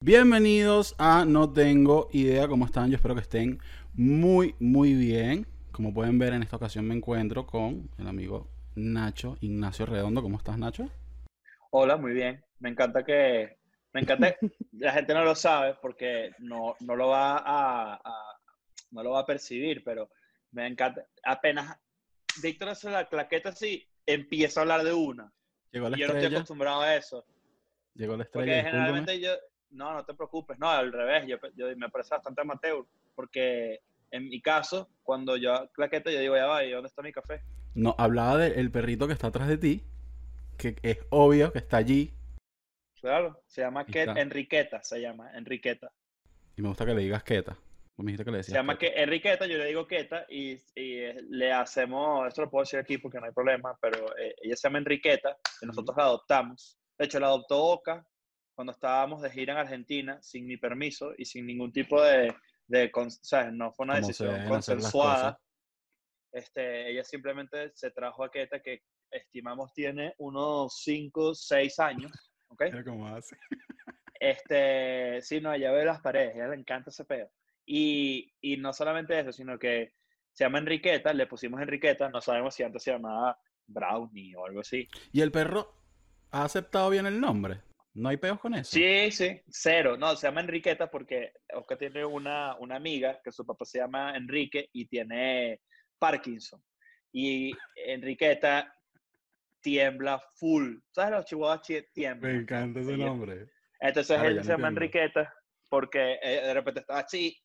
Bienvenidos a No Tengo Idea cómo están. Yo espero que estén muy, muy bien. Como pueden ver, en esta ocasión me encuentro con el amigo Nacho Ignacio Redondo. ¿Cómo estás, Nacho? Hola, muy bien. Me encanta que. Me encanta. la gente no lo sabe porque no, no lo va a, no lo va a percibir, pero me encanta. Apenas Víctor hace la claqueta así, empieza a hablar de una. Llegó la yo no estoy estrella. acostumbrado a eso. Llegó la Porque estrella. generalmente yo. No, no te preocupes. No, al revés. Yo, yo me parece bastante amateur. Porque en mi caso, cuando yo claqueta, yo digo, ya va, ¿y dónde está mi café? No, hablaba del perrito que está atrás de ti, que es obvio que está allí. Claro, se llama Ket-. Enriqueta, se llama Enriqueta. Y me gusta que le digas Keta. Vos me dijiste que le Se llama Keta. que Enriqueta, yo le digo Queta y, y, eh, le hacemos, esto lo puedo decir aquí porque no hay problema, pero eh, ella se llama Enriqueta y nosotros la adoptamos. De hecho, la adoptó Oca cuando estábamos de gira en Argentina sin mi permiso y sin ningún tipo de, de o sea, no fue una decisión consensuada. Este, ella simplemente se trajo a Queta que estimamos tiene unos 5, 6 años. ¿ok? Cómo hace. Este, sí, no, ella ve las paredes, a ella le encanta ese pedo. Y, y no solamente eso, sino que se llama Enriqueta, le pusimos Enriqueta, no sabemos si antes se llamaba Brownie o algo así. ¿Y el perro ha aceptado bien el nombre? ¿No hay peos con eso? Sí, sí, cero. No, se llama Enriqueta porque Oscar tiene una, una amiga que su papá se llama Enrique y tiene Parkinson. Y Enriqueta tiembla full. ¿Sabes? Los chihuahuas chi- Me tiemblan. encanta ese nombre. Entonces él se llama. Enriqueta porque eh, de repente estaba así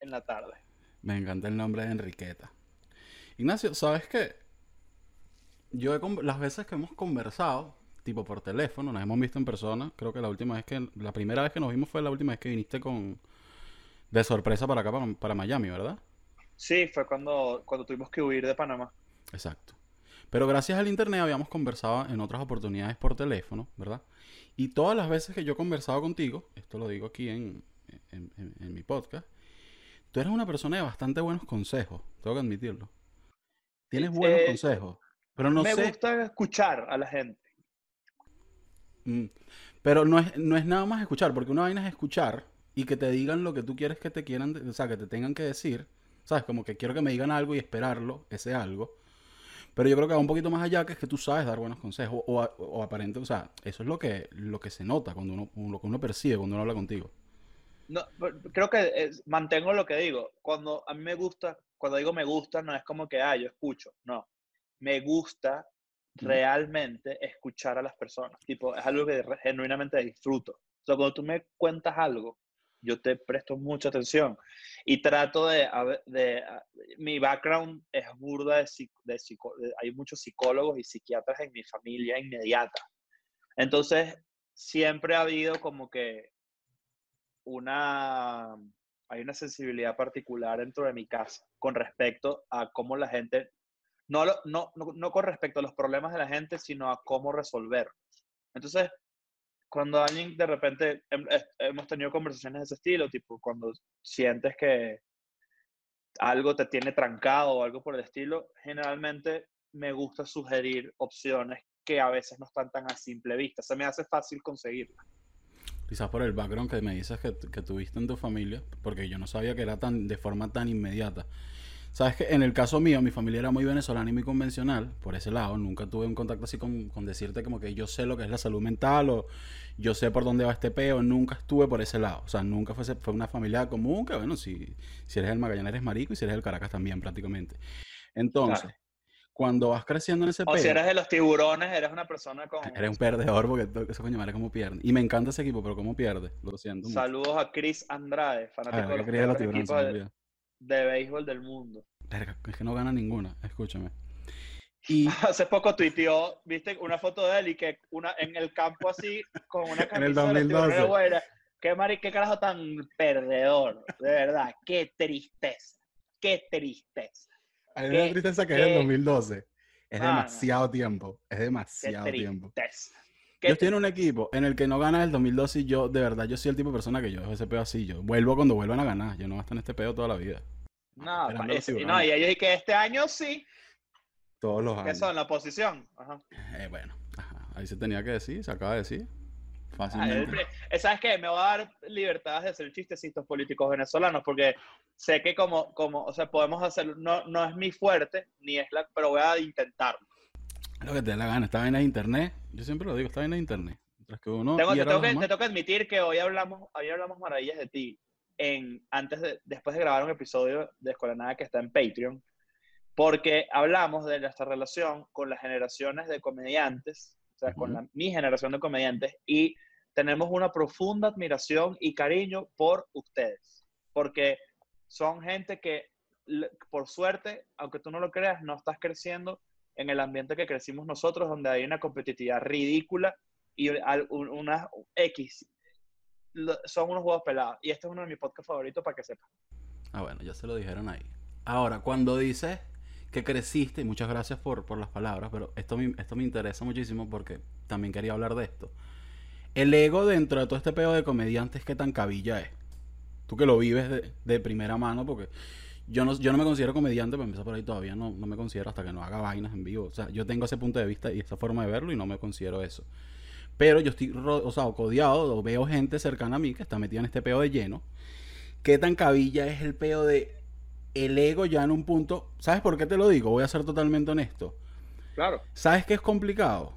en la tarde. Me encanta el nombre de Enriqueta. Ignacio, ¿sabes qué? Yo he las veces que hemos conversado, tipo por teléfono, nos hemos visto en persona, creo que la última vez que, la primera vez que nos vimos fue la última vez que viniste con, de sorpresa para acá, para, para Miami, ¿verdad? Sí, fue cuando, cuando tuvimos que huir de Panamá. Exacto. Pero gracias al internet habíamos conversado en otras oportunidades por teléfono, ¿verdad? Y todas las veces que yo he conversado contigo, esto lo digo aquí en, en- en- en mi podcast, tú eres una persona de bastante buenos consejos, tengo que admitirlo. Tienes buenos Eh, consejos, pero no Me sé, gusta escuchar a la gente. Mm, pero no es, no es nada más escuchar, porque una vaina es escuchar y que te digan lo que tú quieres que te quieran, o sea, que te tengan que decir, ¿sabes? Como que quiero que me digan algo y esperarlo, ese algo. Pero yo creo que va un poquito más allá, que es que tú sabes dar buenos consejos o, a- o aparente, o sea, eso es lo que, lo que se nota cuando uno, lo que uno percibe cuando uno habla contigo. No, creo que es- mantengo lo que digo. Cuando a mí me gusta, cuando digo me gusta, no es como que, ah, yo escucho. No. Me gusta. Realmente escuchar a las personas. Tipo, es algo que genuinamente disfruto. O sea, cuando tú me cuentas algo, yo te presto mucha atención y trato de, de a- mi background es burda de, de de- hay muchos psicólogos y psiquiatras en mi familia inmediata. Entonces, siempre ha habido como que una, hay una sensibilidad particular dentro de mi casa con respecto a cómo la gente, no, no, no, no con respecto a los problemas de la gente, sino a cómo resolverlos. Entonces, cuando alguien de repente, es- hemos tenido conversaciones de ese estilo, tipo cuando sientes que algo te tiene trancado o algo por el estilo, generalmente me gusta sugerir opciones que a veces no están tan a simple vista. Se me hace fácil conseguirlas. Quizás por el background que me dices que, que tuviste en tu familia, porque yo no sabía que era tan de forma tan inmediata. Sabes que en el caso mío, mi familia era muy venezolana y muy convencional, por ese lado, nunca tuve un contacto así con, con decirte como que yo sé lo que es la salud mental o yo sé por dónde va este peo, nunca estuve por ese lado. O sea, nunca fue, fue una familia común, que bueno, si, si eres el Magallanes eres marico y si eres el Caracas también prácticamente. Entonces, Claro. cuando vas creciendo en ese O peo... si eres de los tiburones, eres una persona con... Eres un perdedor porque ese coño madre cómo pierde. Y me encanta ese equipo, pero cómo pierde. Lo siento mucho. Saludos a Chris Andrade, Ah, fanático de yo los tiburones, de. De béisbol del mundo. Verga, es que no gana ninguna, escúchame. Y Hace poco tuiteó, viste, una foto de él y que una, en el campo así, con una En el camisa de los 2012. tiburones de Guaira. Qué, mari, qué carajo tan perdedor, de verdad, qué tristeza. qué tristeza. A mí me da Qué- tristeza que es el qué- 2012. Es no. demasiado tiempo. Es Qué demasiado tiempo. Yo estoy en un equipo en el que no gana el 2012 y yo, de verdad, yo soy el tipo de persona que yo dejo ese pedo así. Yo vuelvo cuando vuelvan a ganar. Yo no voy a estar en este pedo toda la vida. No, ese- y no, tiburones. y ellos y que este año sí, Todos los que años. son la oposición. Ajá. Eh, bueno, ajá, ahí se tenía que decir, se acaba de decir. Ah, el Fácilmente. eh, ¿Sabes qué? Me voy a dar libertades de hacer chistecitos políticos venezolanos porque sé que como, como o sea, podemos hacerlo, no, no es mi fuerte, ni es la, pero voy a intentarlo. Lo que te dé la gana. Esta vaina de internet. Yo siempre lo digo, esta vaina de internet. Mientras que uno. Tengo, te, tengo que, los te demás- tengo que admitir que hoy hablamos, hoy hablamos maravillas de ti en, antes de, después de grabar un episodio de Escuela Nada que está en Patreon, porque hablamos de nuestra relación con las generaciones de comediantes, o sea, con Ujú. la, mi generación de comediantes, y tenemos una profunda admiración y cariño por ustedes, porque son gente que, l- por suerte, aunque tú no lo creas, no estás creciendo en el ambiente que crecimos nosotros, donde hay una competitividad ridícula y unas X. Son unos huevos pelados. Y este es uno de mis podcasts favoritos para que sepan. Ah, bueno, ya se lo dijeron ahí. Ahora, cuando dices que creciste, y muchas gracias por, por las palabras, pero esto me, esto me interesa muchísimo porque también quería hablar de esto. El ego dentro de todo este pedo de comediantes, ¿qué tan cabilla es? Tú que lo vives de, de primera mano, porque yo no, yo no me considero comediante, para empezar por ahí todavía no, no me considero hasta que no haga vainas en vivo. O sea, yo tengo ese punto de vista y esa forma de verlo y no me considero eso. Pero yo estoy, o sea, codiado, o veo gente cercana a mí que está metida en este peo de lleno. ¿Qué tan cabilla es el peo de el ego ya en un punto? ¿Sabes por qué te lo digo? Voy a ser totalmente honesto. Claro. ¿Sabes qué es complicado?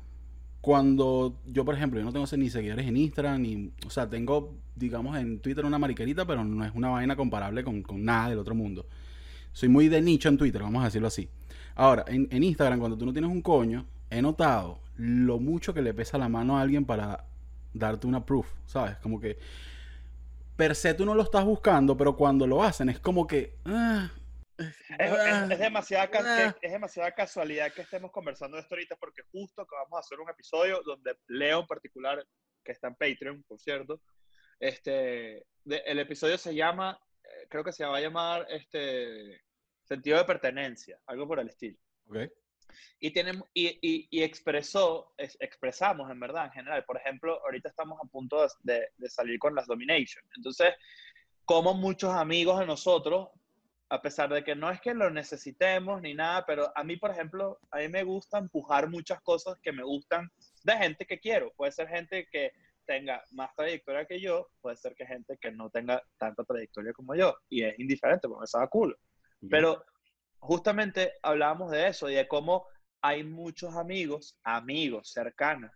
Cuando yo, por ejemplo, yo no tengo ni seguidores en Instagram, ni, o sea, tengo, digamos, en Twitter una mariquerita, pero no es una vaina comparable con, con nada del otro mundo. Soy muy de nicho en Twitter, vamos a decirlo así. Ahora, en, en Instagram, cuando tú no tienes un coño, he notado lo mucho que le pesa la mano a alguien para darte una proof, ¿sabes? Como que per se tú no lo estás buscando, pero cuando lo hacen es como que... ah, Es, es- es demasiada, ca- Ah. que- es demasiada casualidad que estemos conversando de esto ahorita porque justo acabamos de hacer un episodio donde Leo en particular, que está en Patreon, por cierto, este, de- el episodio se llama, eh, creo que se va a llamar este, Sentido de Pertenencia, algo por el estilo. ok. y, tenemos, y, y, y expresó, es- expresamos en verdad, en general. Por ejemplo, ahorita estamos a punto de, de- de salir con las Domination. Entonces, como muchos amigos de nosotros, a pesar de que no es que lo necesitemos ni nada, pero a mí, por ejemplo, a mí me gusta empujar muchas cosas que me gustan de gente que quiero. Puede ser gente que tenga más trayectoria que yo, puede ser que gente que no tenga tanta trayectoria como yo. Y es indiferente, porque me sabe culo. Pero justamente hablábamos de eso y de cómo hay muchos amigos, amigos cercanos,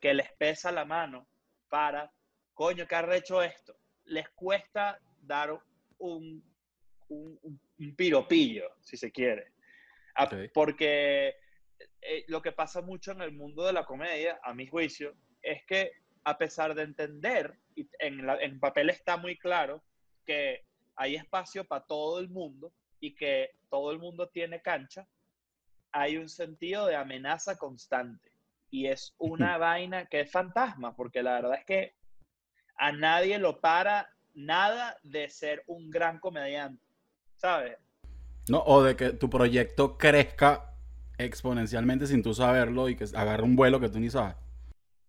que les pesa la mano para, coño, que arrecho esto. Les cuesta dar un, un, un- piropillo, si se quiere. A- Ok. Porque eh, lo que pasa mucho en el mundo de la comedia, a mi juicio, es que a pesar de entender, y en, la- en papel está muy claro, que hay espacio para todo el mundo y que todo el mundo tiene cancha, hay un sentido de amenaza constante. Y es una vaina que es fantasma, porque la verdad es que a nadie lo para nada de ser un gran comediante, ¿sabes? No, o de que tu proyecto crezca exponencialmente sin tú saberlo y que agarre un vuelo que tú ni sabes.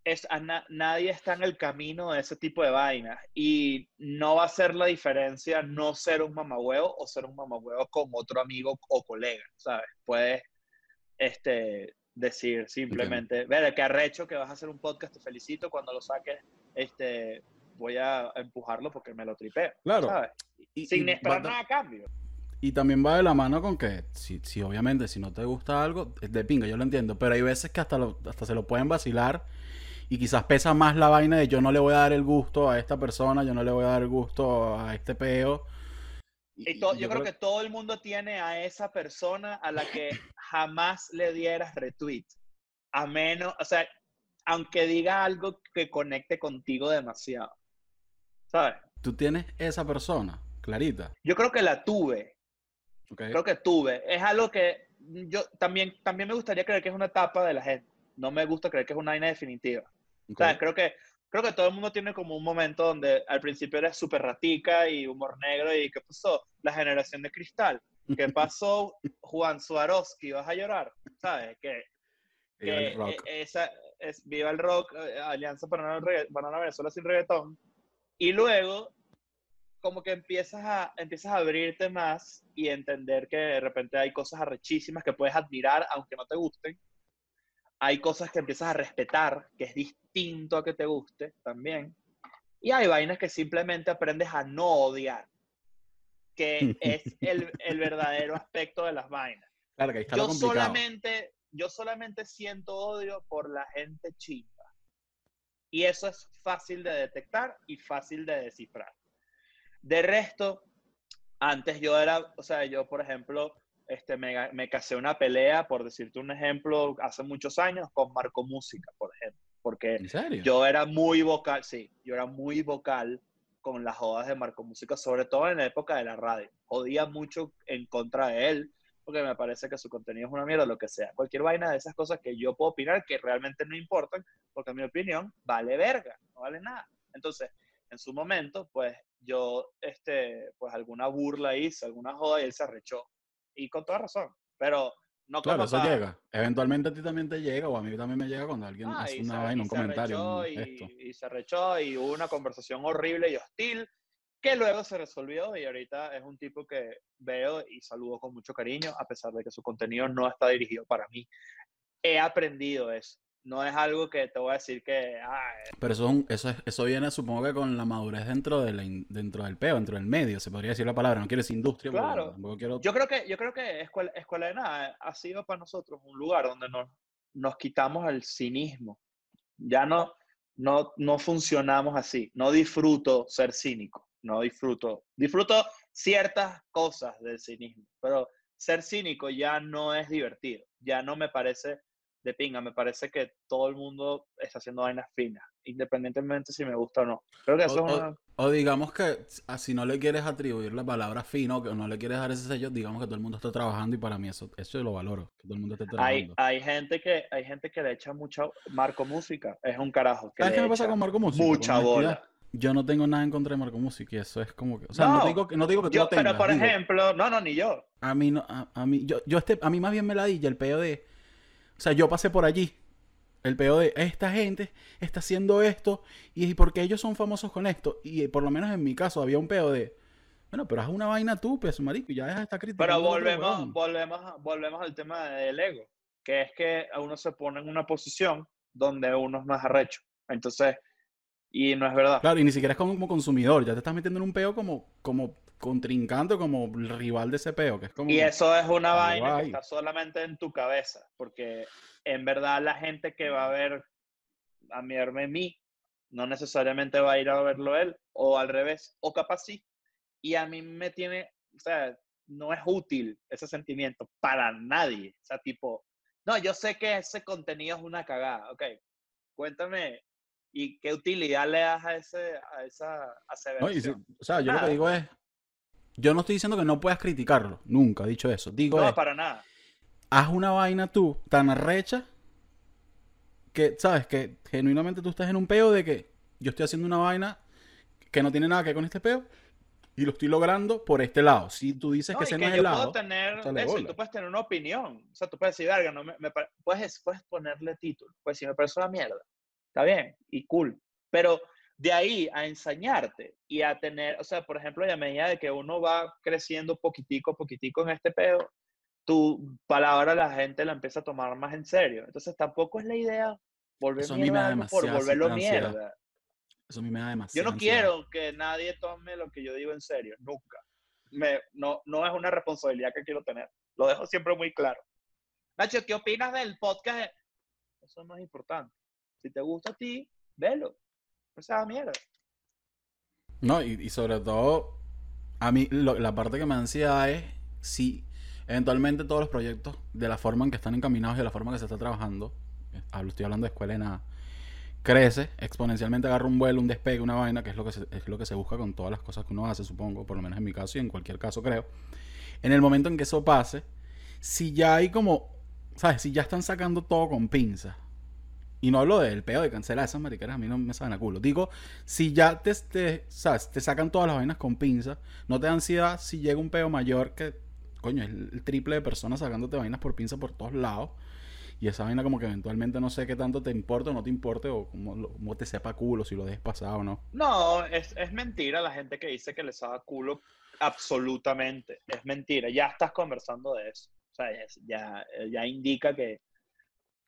es, a na- nadie está en el camino de ese tipo de vainas y no va a ser la diferencia no ser un mamahuevo o ser un mamahuevo con otro amigo o colega, ¿sabes? Puedes este, decir simplemente, ver, que arrecho que vas a hacer un podcast, te felicito, cuando lo saques, este, voy a empujarlo porque me lo tripeo, Claro. ¿sabes? Y, Sin y esperar nada a cambio. Y también va de la mano con que, si, si obviamente, si no te gusta algo, es de pinga, yo lo entiendo, pero hay veces que hasta, lo- hasta se lo pueden vacilar y quizás pesa más la vaina de yo no le voy a dar el gusto a esta persona, yo no le voy a dar el gusto a este peo. Y yo, creo que todo el mundo tiene a esa persona a la que jamás le dieras retweet. A menos, o sea, aunque diga algo que conecte contigo demasiado. ¿Sabes? tú tienes esa persona, clarita. Yo creo que la tuve, ¿ok? creo que tuve. Es algo que yo también, también me gustaría creer que es una etapa de la gente. No me gusta creer que es una vaina definitiva. Ok. ¿Sabes? Creo que, creo que todo el mundo tiene como un momento donde al principio eres súper ratica y humor negro y ¿qué pasó? La generación de cristal. ¿qué pasó? Juan Swarovski, ¿vas a llorar? ¿Sabes? Que, Viva el que rock. esa es Viva el Rock, eh, Alianza para una, para una Venezuela sin reggaetón. Y luego, como que empiezas a, empiezas a abrirte más y entender que de repente hay cosas arrechísimas que puedes admirar, aunque no te gusten. Hay cosas que empiezas a respetar, que es distinto a que te guste también. Y hay vainas que simplemente aprendes a no odiar, que es el, el verdadero aspecto de las vainas Claro que ahí está lo yo complicado. solamente, yo solamente siento odio por la gente chimba. Y eso es fácil de detectar y fácil de descifrar. De resto, antes yo era, o sea, yo por ejemplo, este, me, me casé una pelea, por decirte un ejemplo, hace muchos años con Marco Música, por ejemplo. Porque ¿En serio? yo era muy vocal, sí, yo era muy vocal con las jodas de Marco Música, sobre todo en la época de la radio. Jodía mucho en contra de él, porque me parece que su contenido es una mierda, lo que sea. Cualquier vaina de esas cosas que yo puedo opinar que realmente no importan, porque mi opinión vale verga, no vale nada. Entonces, en su momento, pues yo, este, pues alguna burla hice, alguna joda y él se arrechó. Y con toda razón. Pero no Claro, eso llega. Eventualmente a ti también te llega, o a mí también me llega cuando alguien Ah, hace una vaina, un comentario, un y, gesto. y se arrechó y hubo una conversación horrible y hostil que luego se resolvió y ahorita es un tipo que veo y saludo con mucho cariño a pesar de que su contenido no está dirigido para mí. He aprendido eso. No es algo que te voy a decir que ah, Pero eso, es un- eso, es- eso viene, supongo que con la madurez dentro, de la in- dentro del peo, dentro del medio, se podría decir la palabra. No quiero decir industria, Claro. tampoco quiero... Yo creo que, yo creo que Escuela, Escuela de Nada ha sido para nosotros un lugar donde nos, nos quitamos el cinismo. Ya no, no, no funcionamos así. No disfruto ser cínico. No disfruto. Disfruto ciertas cosas del cinismo, pero ser cínico ya no es divertido. Ya no me parece de pinga. Me parece que todo el mundo está haciendo vainas finas, independientemente si me gusta o no. Creo que eso O, es una... o digamos que a- si no le quieres atribuir la palabra fino, que no le quieres dar ese sello, digamos que todo el mundo está trabajando y para mí eso, eso yo lo valoro, que todo el mundo esté Hay, trabajando. hay, gente que, hay gente que le echa mucha Marco Música. Es un carajo. Que ¿Sabes qué me pasa con Marco Música? Mucha bola. Yo no tengo nada en contra de Marco Música y eso es como que... O sea, no, digo, que- no digo que tú Yo, lo tengas, pero por digo, ejemplo, no, no, ni yo. A mí no, a, a mí, yo, yo este, a mí más bien me la di el peo de, o sea, yo pasé por allí, el peo de esta gente está haciendo esto y porque ellos son famosos con esto y eh, por lo menos en mi caso había un peo de, bueno, pero haz una vaina tú, pues marico, y ya deja de estar criticando. Pero volvemos, volvemos, volvemos al tema del ego, que es que uno se pone en una posición donde uno es más arrecho. Entonces, y no es verdad. Claro, y ni siquiera es como, como consumidor, ya te estás metiendo en un peo como, como contrincante, como rival de ese peo, que es como... Y eso es una vaina que está solamente en tu cabeza, porque en verdad la gente que va a ver a mirarme a mí, no necesariamente va a ir a verlo él, o al revés, o capaz sí. Y a mí me tiene, o sea, no es útil ese sentimiento para nadie. O sea, tipo, no, yo sé que ese contenido es una cagada, ok. Cuéntame, ¿y qué utilidad le das a, ese, a esa No, y aseveración? o sea, yo lo Nada. que digo es, yo no estoy diciendo que no puedas criticarlo, nunca he dicho eso. Digo No, es, para nada. haz una vaina tú tan arrecha que, ¿sabes? Que genuinamente tú estás en un peo de que yo estoy haciendo una vaina que no tiene nada que ver con este peo y lo estoy logrando por este lado. Si tú dices No, que ese no es yo el lado, tener eso, y tú puedes tener una opinión. O sea, tú puedes decir, verga, no me, puedes, puedes ponerle título. Pues si me parece una mierda, está bien y cool. Pero de ahí a ensañarte y a tener, o sea, por ejemplo, y a medida de que uno va creciendo poquitico, poquitico en este pedo, tu palabra la gente la empieza a tomar más en serio. Entonces tampoco es la idea volver Eso a mí me mierda da por volverlo ansiedad. mierda. eso a mí me da Yo demasiado. no quiero que nadie tome lo que yo digo en serio, nunca. Me, no, no es una responsabilidad que quiero tener. Lo dejo siempre muy claro. Nacho, ¿qué opinas del podcast? Eso no es importante. Si te gusta a ti, velo. No y, sobre todo, a mí la parte que me da ansiedad es si eventualmente todos los proyectos, de la forma en que están encaminados y de la forma en que se está trabajando, eh, hablo- estoy hablando de escuela y nada, crece, exponencialmente agarra un vuelo, un despegue, una vaina, que es lo que se, es lo que se busca con todas las cosas que uno hace, supongo, por lo menos en mi caso y en cualquier caso creo. En el momento en que eso pase, si ya hay como, ¿sabes? Si ya están sacando todo con pinzas. Y no hablo del peo de cancelar esas mariqueras, a mí no me saben a culo. Digo, si ya te, te, ¿sabes? te sacan todas las vainas con pinzas, no te da ansiedad si llega un peo mayor que coño, es el triple de personas sacándote vainas por pinza por todos lados. Y esa vaina como que eventualmente no sé qué tanto te importa o no te importe o cómo, te sepa culo, si lo dejes pasar o no. No, es, mentira la gente que dice que les saca culo. Absolutamente. Es mentira. Ya estás conversando de eso. O sea, ya, ya indica que,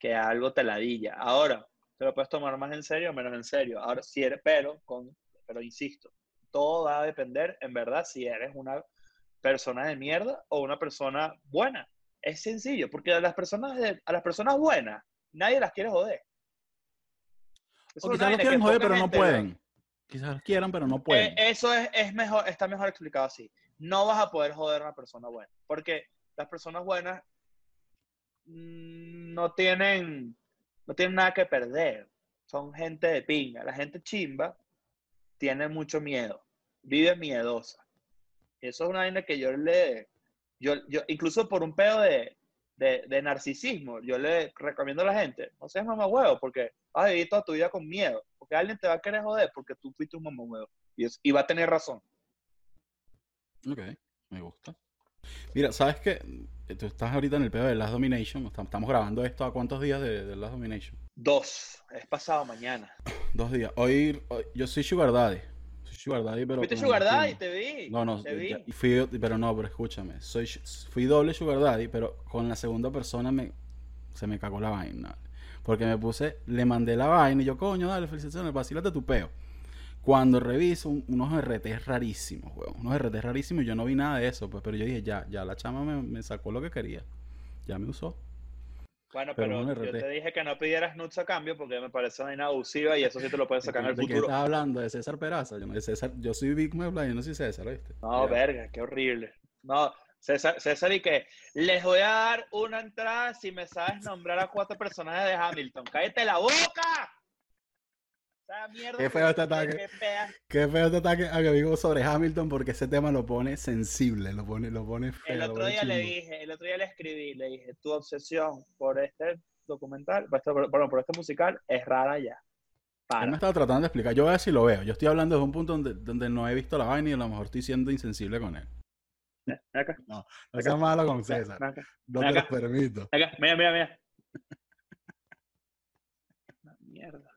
que algo te ladilla. Ahora, te lo puedes tomar más en serio o menos en serio. Ahora, si eres, pero, con, pero insisto, todo va a depender, en verdad, si eres una persona de mierda o una persona buena. Es sencillo, porque a las personas, a las personas buenas nadie las quiere joder. o quizás las quieren joder, pero no pueden. Quizás quieran, pero no pueden. Eh, eso es, es, mejor, está mejor explicado así. No vas a poder joder a una persona buena, porque las personas buenas no tienen, no tienen nada que perder. Son gente de pinga. La gente chimba tiene mucho miedo. Vive miedosa. Eso es una vaina que yo le, yo, yo, incluso por un pedo de, de, narcisismo, yo le recomiendo a la gente, no seas mamá huevo, porque vas a vivir toda tu vida con miedo, porque alguien te va a querer joder porque tú fuiste un mamá huevo. Y, y va a tener razón. Ok, me gusta. Mira, ¿sabes qué? Tú estás ahorita en el pedo de Last Domination. Estamos grabando esto a cuántos días de, de Last Domination? Dos. Es pasado mañana. Dos días. Hoy, hoy yo soy Sugar Daddy. Sugar Daddy, pero. ¿Fuiste Sugar Daddy? Te vi. No, no, fui, pero no, pero escúchame. Soy, fui doble Sugar Daddy, pero con la segunda persona me, se me cagó la vaina. Porque me puse, le mandé la vaina y yo, coño, dale, felicitaciones, vacílate tu peo. Cuando reviso unos RT rarísimos, weón. Unos RT rarísimos, yo no vi nada de eso, pues, pero yo dije, ya, ya, la chama me, me sacó lo que quería. Ya me usó. Bueno, pero, yo te dije que no pidieras nuts a cambio porque me parece una inabusiva y eso sí te lo puedes sacar en el futuro. ¿De qué estás hablando? ¿De César Peraza? Yo, no, César, yo soy Big Mebla, yo no soy César, ¿viste? No, verga, qué horrible. No, César, César y que les voy a dar una entrada si me sabes nombrar a cuatro personajes de Hamilton. ¡Cállate la boca! Qué feo este ataque. Qué, feo este ataque a mi amigo sobre Hamilton porque ese tema lo pone sensible, lo pone, lo pone feo. El otro día le dije, el otro día le escribí, le dije, tu obsesión por este documental, por este, por este musical, es rara ya. Él me estaba tratando de explicar, yo voy a ver si lo veo. Yo estoy hablando de un punto donde, donde no he visto la vaina y a lo mejor estoy siendo insensible con él. Acá. No, no seas malo con César. No te lo permito. Acá, mira, mira, mira. mierda.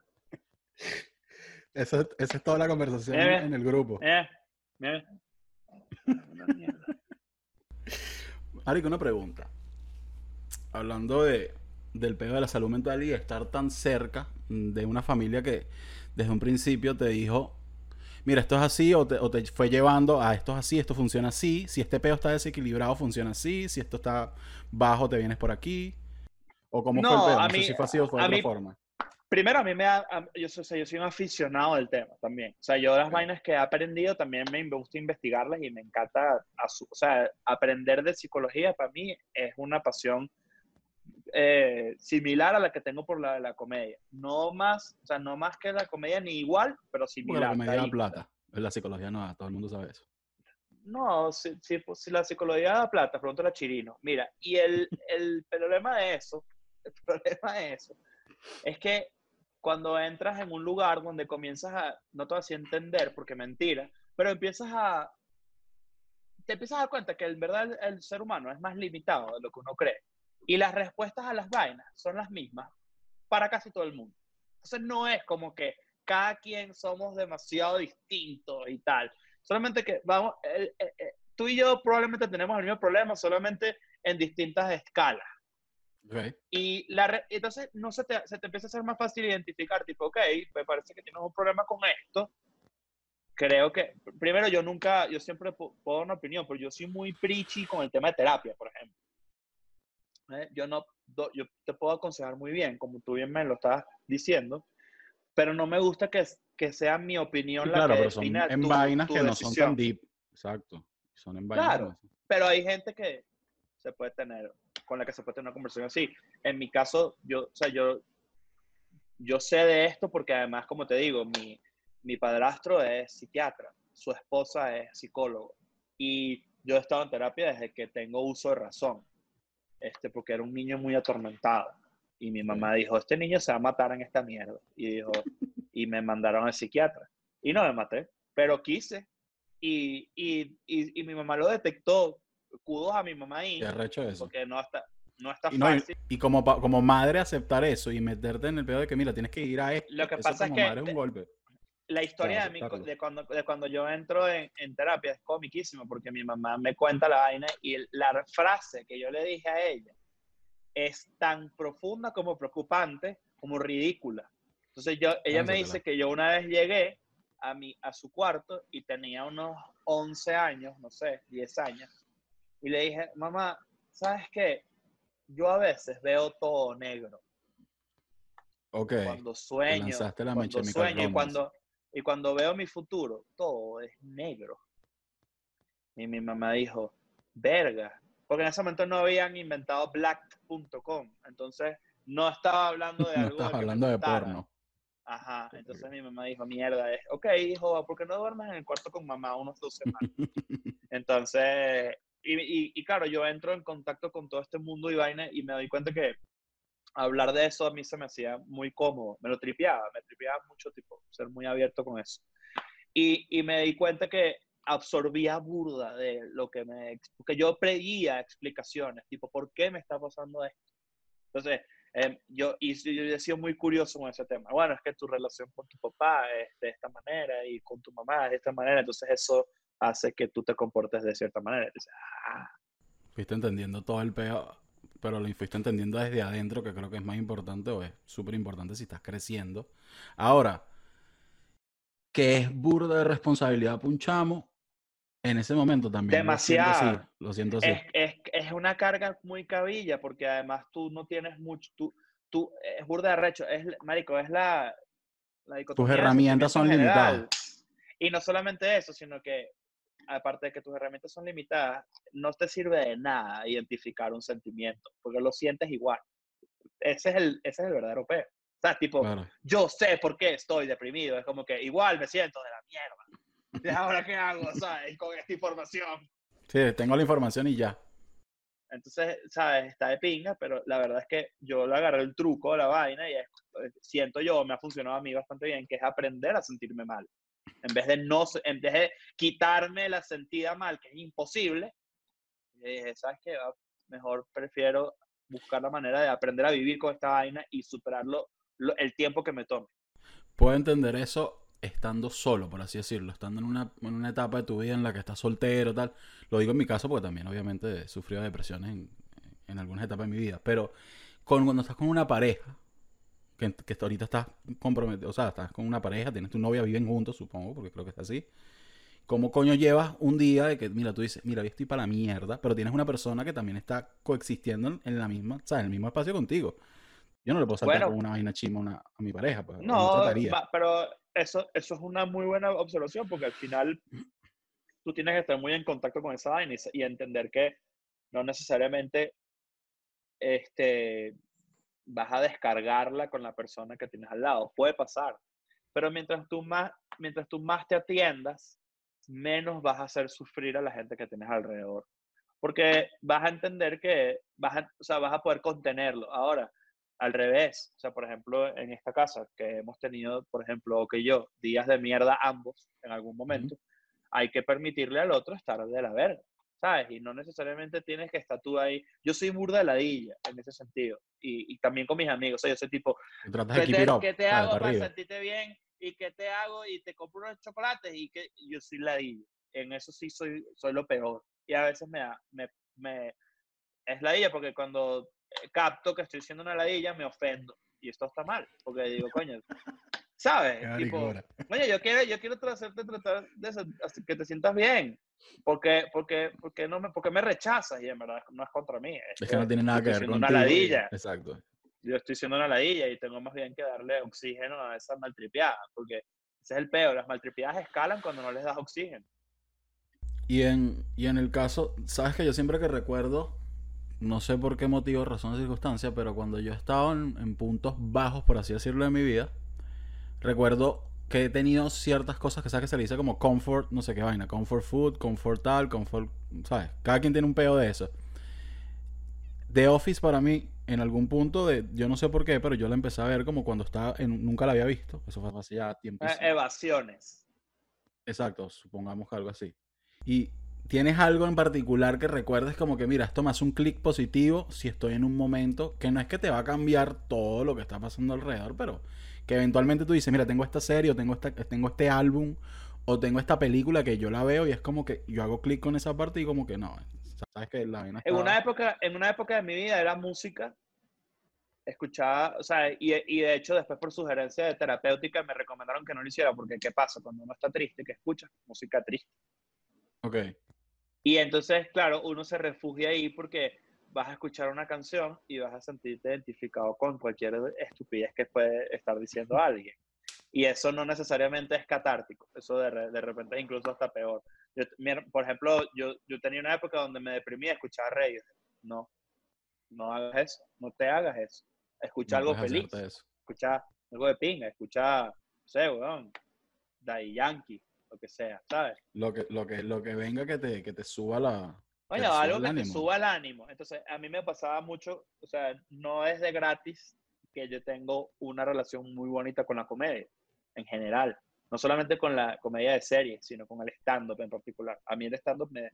Eso, esa es toda la conversación en el grupo. Eh, eh. Marico, una pregunta. Hablando de, del pedo de la salud mental y estar tan cerca de una familia que desde un principio te dijo, mira, esto es así, o te, o te fue llevando a esto es así, esto funciona así, si este pedo está desequilibrado, funciona así, si esto está bajo, te vienes por aquí. ¿O cómo fue el pedo? No sé si fue así o fue de otra forma. Primero, a mí me da, yo, soy, yo soy un aficionado del tema también. O sea, yo las vainas que he aprendido también me gusta investigarlas y me encanta, o sea, aprender de psicología para mí es una pasión eh, similar a la que tengo por la de la comedia. No más, o sea, no más que la comedia ni igual, pero similar. la comedia da plata, la psicología no da, todo el mundo sabe eso. No, si, si, si la psicología da plata, pronto la chirino. Mira, y el, el problema de eso, el problema de eso, es que cuando entras en un lugar donde comienzas a, no te vas a entender porque mentira, pero empiezas a, te empiezas a dar cuenta que en verdad el, ser humano es más limitado de lo que uno cree. Y las respuestas a las vainas son las mismas para casi todo el mundo. Entonces no es como que cada quien somos demasiado distintos y tal. Solamente que vamos, tú y yo probablemente tenemos el mismo problema, solamente en distintas escalas. Y la entonces no se te, se te empieza a ser más fácil identificar, tipo, ok, me parece que tienes un problema con esto. Creo que, primero, yo nunca, yo siempre puedo dar una opinión, pero yo soy muy preachy con el tema de terapia, por ejemplo. ¿Eh? Yo no, yo te puedo aconsejar muy bien, como tú bien me lo estás diciendo, pero no me gusta que, que sea mi opinión la que pero son en vainas que no son tan deep. Exacto. Son en vainas. Claro, pero hay gente que se puede tener con la que se puede tener una conversación así. En mi caso, yo, o sea, yo, yo sé de esto porque además, como te digo, mi, mi padrastro es psiquiatra, su esposa es psicólogo y yo he estado en terapia desde que tengo uso de razón, este, porque era un niño muy atormentado. Y mi mamá dijo, este niño se va a matar en esta mierda. Y dijo, y me mandaron al psiquiatra. Y no me maté, pero quise. Y, y, y, y mi mamá lo detectó kudos a mi mamá ahí. Eso. Porque no está, no está Y, no, fácil. y como, como madre aceptar eso y meterte en el pedo de que, mira, tienes que ir a esto. Lo que eso pasa es como que madre es un golpe. la historia de, mí, de, cuando, de cuando yo entro en, en terapia es comiquísima porque mi mamá me cuenta la vaina y la frase que yo le dije a ella es tan profunda como preocupante como ridícula. Entonces yo, ella me dice que yo una vez llegué a, mi, a su cuarto y tenía unos 11 años, no sé, 10 años, y le dije, mamá, ¿sabes qué? Yo a veces veo todo negro Ok. cuando sueño, la cuando sueño y cuando, y cuando veo mi futuro, todo es negro. Y mi mamá dijo, verga, porque en ese momento no habían inventado black.com, entonces no estaba hablando de No algo estás hablando de porno. Ajá, entonces mi mamá dijo, mierda, es, ok, hijo, ¿por qué no duermes en el cuarto con mamá unos dos semanas? Entonces, y, y- y claro, yo entro en contacto con todo este mundo y vaina y me doy cuenta que hablar de eso a mí se me hacía muy cómodo, me lo tripeaba, me tripeaba mucho, tipo, ser muy abierto con eso. Y, y me di cuenta que absorbía burda de lo que me... Porque yo pedía explicaciones, tipo, ¿por qué me está pasando esto? Entonces, em, yo, y yo he sido muy curioso con ese tema. Bueno, es que tu relación con tu papá es de esta manera y con tu mamá es de esta manera, entonces eso hace que tú te comportes de cierta manera. Entonces, ah, Fuiste entendiendo todo el peo, pero lo fuiste entendiendo desde adentro, que creo que es más importante o es súper importante si estás creciendo. Ahora, que es burda de responsabilidad para un chamo, en ese momento también. lo siento así. Lo siento así. es, es, es una carga muy cabilla porque además tú no tienes mucho, tú, tú es burda de arrecho, es, marico, es la, la de herramientas son general. limitadas. Y no solamente eso, sino que aparte de que tus herramientas son limitadas, no te sirve de nada identificar un sentimiento, porque lo sientes igual. Ese es el, ese es el verdadero peo. O sea, tipo, Claro. yo sé por qué estoy deprimido, es como que igual me siento de la mierda. ¿Y ahora qué hago, sabes? Con esta información. Sí, tengo la información y ya. Entonces, ¿sabes? Está de pinga, pero la verdad es que yo le agarré el truco de la vaina y es- siento yo, me ha funcionado a mí bastante bien, que es aprender a sentirme mal. En vez de no, en vez quitarme la sentida mal, que es imposible, dije, ¿sabes qué? Va, Mejor prefiero buscar la manera de aprender a vivir con esta vaina y superarlo lo- el tiempo que me tome. Puedo entender eso estando solo, por así decirlo, estando en una, en una etapa de tu vida en la que estás soltero, tal. Lo digo en mi caso porque también obviamente he sufrido depresiones en, en algunas etapas de mi vida, pero con, cuando estás con una pareja, que, que ahorita estás comprometido, o sea, estás con una pareja, tienes tu novia, viven juntos, supongo, porque creo que es así. ¿Cómo coño llevas un día de que, mira, tú dices, mira, yo estoy para la mierda, pero tienes una persona que también está coexistiendo en, en la misma, o sea, en el mismo espacio contigo? Yo no le puedo saltar Bueno. con una vaina chima a, una- a mi pareja, pues. No, va- pero eso, eso es una muy buena observación porque al final tú tienes que estar muy en contacto con esa vaina y, y entender que no necesariamente este, vas a descargarla con la persona que tienes al lado. Puede pasar. Pero mientras tú más, mientras tú más te atiendas, menos vas a hacer sufrir a la gente que tienes alrededor. Porque vas a entender que vas a, o sea, vas a poder contenerlo. Ahora, al revés. O sea, por ejemplo, en esta casa que hemos tenido, por ejemplo, o que yo, días de mierda ambos en algún momento, hay que permitirle al otro estar de la verga, ¿sabes? Y no necesariamente tienes que estar tú ahí. Yo soy burda de ladilla en ese sentido. Y, y también con mis amigos. O sea, yo soy tipo, ¿qué te, qué te hago Para arriba. sentirte bien? ¿Y qué te hago? Y te compro unos chocolates y que yo soy ladilla. En eso sí soy, soy lo peor. Y a veces me, da- me, me es ladilla porque cuando eh, capto que estoy siendo una ladilla me ofendo. Y esto está mal, porque digo, coño, ¿sabes? Tipo. Oye, yo quiero, yo quiero hacerte tratar de que te sientas bien. Porque, porque, porque, no me, porque me rechazas y en verdad no es contra mí. Es que no tiene nada que ver contigo. una ladilla. Exacto. Yo estoy siendo una ladilla y tengo más bien que darle oxígeno a esa maltripeada. Porque ese es el peor. Las maltripeadas escalan cuando no les das oxígeno. Y en, y en el caso, sabes que yo siempre que recuerdo, no sé por qué motivo, razón o circunstancia, pero cuando yo estaba en, en puntos bajos, por así decirlo, de mi vida, recuerdo que he tenido ciertas cosas que sabes que se le dice como comfort, no sé qué vaina, comfort food, comfort tal, comfort, ¿sabes? Cada quien tiene un peo de eso. The Office para mí, en algún punto de, yo no sé por qué, pero yo la empecé a ver como cuando estaba, en, nunca la había visto, eso fue hace ya tiempo. Eh, evasiones. Exacto, supongamos que algo así. Y ¿Tienes algo en particular que recuerdes como que, mira, esto me hace un clic positivo si estoy en un momento que no es que te va a cambiar todo lo que está pasando alrededor, pero que eventualmente tú dices, mira, tengo esta serie, o tengo, esta, tengo este álbum, o tengo esta película que yo la veo y es como que yo hago clic con esa parte y como que no, sabes que la en una época En una época de mi vida era música, escuchaba, o sea, y, y, de hecho después por sugerencia de terapéutica me recomendaron que no lo hiciera, porque ¿qué pasa? Cuando uno está triste, ¿qué escucha? Música triste. Ok. Y entonces, claro, uno se refugia ahí porque vas a escuchar una canción y vas a sentirte identificado con cualquier estupidez que puede estar diciendo alguien. Y eso no necesariamente es catártico, eso de, de repente incluso hasta peor. por ejemplo, yo, yo tenía una época donde me deprimía escuchar reyes. No, no hagas eso, no te hagas eso. Escucha algo feliz, escucha algo de pinga, escucha, no sé, weón, Daddy Yankee, lo que sea, ¿sabes? Lo que, lo que, lo que venga que te, que te suba la... Oye, algo que te suba el ánimo. Entonces, a mí me pasaba mucho, o sea, no es de gratis que yo tengo una relación muy bonita con la comedia, en general. No solamente con la comedia de serie, sino con el stand-up en particular. A mí el stand-up me,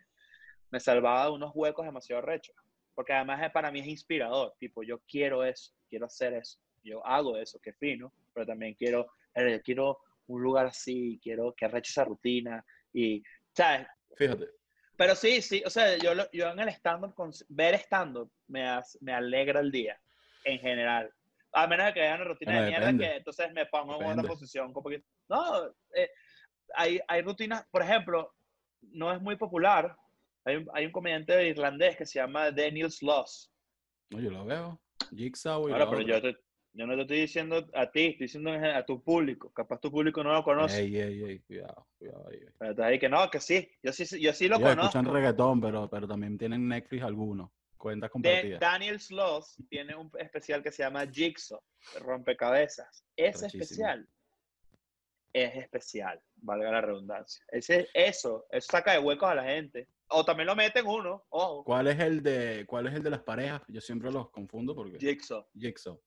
me salvaba de unos huecos demasiado rechos. Porque además para mí es inspirador. Tipo, yo quiero eso, quiero hacer eso. Yo hago eso, qué fino. Pero también quiero, eh, quiero un lugar así, quiero que arreche esa rutina. Y, ¿sabes? Fíjate. Pero sí, sí, o sea, yo, yo en el stand-up, ver stand-up me, me alegra el día, en general. A menos de que haya una rutina de mierda que entonces me pongo en una posición como que... No, eh, hay, hay rutinas, por ejemplo, no es muy popular. Hay un, hay un comediante irlandés que se llama Daniel Sloss. No, yo lo veo. Jigsaw y Ahora, pero yo, yo, no te estoy diciendo a ti, estoy diciendo a tu público. Capaz tu público no lo conoce. Ey, ey, ey, cuidado, cuidado ahí. Pero te ahí que no, que sí. Yo sí, yo sí lo Ellos conozco. escuchan reggaetón, pero, pero también tienen Netflix algunos. Cuentas compartidas. Daniel Sloss tiene un especial que se llama Jigsaw, rompecabezas. Ese especial es especial, valga la redundancia. Ese, eso, eso saca de huecos a la gente. O también lo meten uno, ojo. ¿Cuál es el de, cuál es el de las parejas? Yo siempre los confundo porque. Jigsaw. Jigsaw.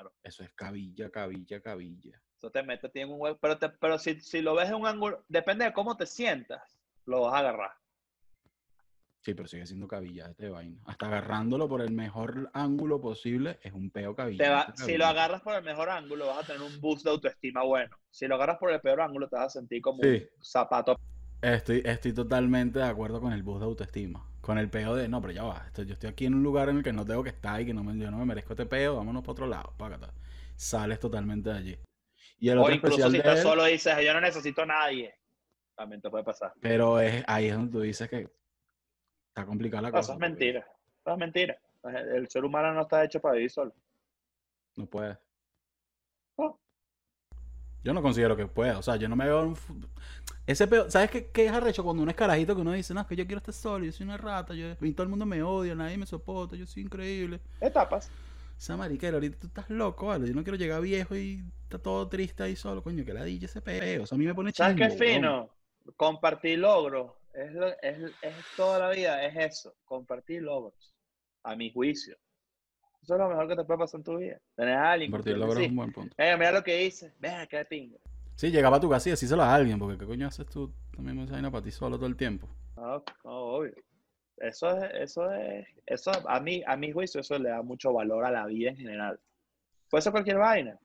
Claro. Eso es cabilla, cabilla, cabilla. Eso te mete en un hueco. Pero, pero si, si lo ves en un ángulo, depende de cómo te sientas, lo vas a agarrar. Sí, pero sigue siendo cabilla este vaina. Hasta agarrándolo por el mejor ángulo posible es un peo cabilla. si lo agarras por el mejor ángulo, vas a tener un boost de autoestima bueno. Si lo agarras por el peor ángulo, te vas a sentir como un zapato. Estoy, estoy totalmente de acuerdo con el boost de autoestima. Con el peo de, no, pero ya va. yo estoy aquí en un lugar en el que no tengo que estar y que no me, yo no me merezco este peo. Vámonos para otro lado. Págata. Sales totalmente de allí. Y el o incluso si tú solo dices, yo no necesito a nadie. También te puede pasar. Pero es, ahí es donde tú dices que Está complicada la cosa. Eso es mentira. Eso es mentira. El ser humano no está hecho para vivir solo. No puede. Yo no considero que pueda. O sea, yo no me veo. Un... Ese peor, ¿Sabes qué, qué es arrecho cuando uno es carajito que uno dice, no, es que yo quiero estar solo, yo soy una rata, yo, y todo el mundo me odia, nadie me soporta, yo soy increíble. Etapas. Esa mariquera, ahorita tú estás loco, ¿vale? Yo no quiero llegar viejo y está todo triste ahí solo, coño, que ladilla ese peo. O sea, a mí me pone ¿Sabes qué fino? Compartir logros es, es, es, toda la vida, es eso, compartir logros, a mi juicio. Eso es lo mejor que te puede pasar en tu vida. Tener a alguien. Compartir logros es un buen punto. Venga, mira lo que dice. Venga, qué pingo. Sí, llegaba a tu casa y decíselo a alguien, porque ¿qué coño haces tú también me vaina para ti solo todo el tiempo? No, no, obvio. Eso es, eso es, eso a mí, a mi juicio, eso le da mucho valor a la vida en general. Puede ser cualquier vaina.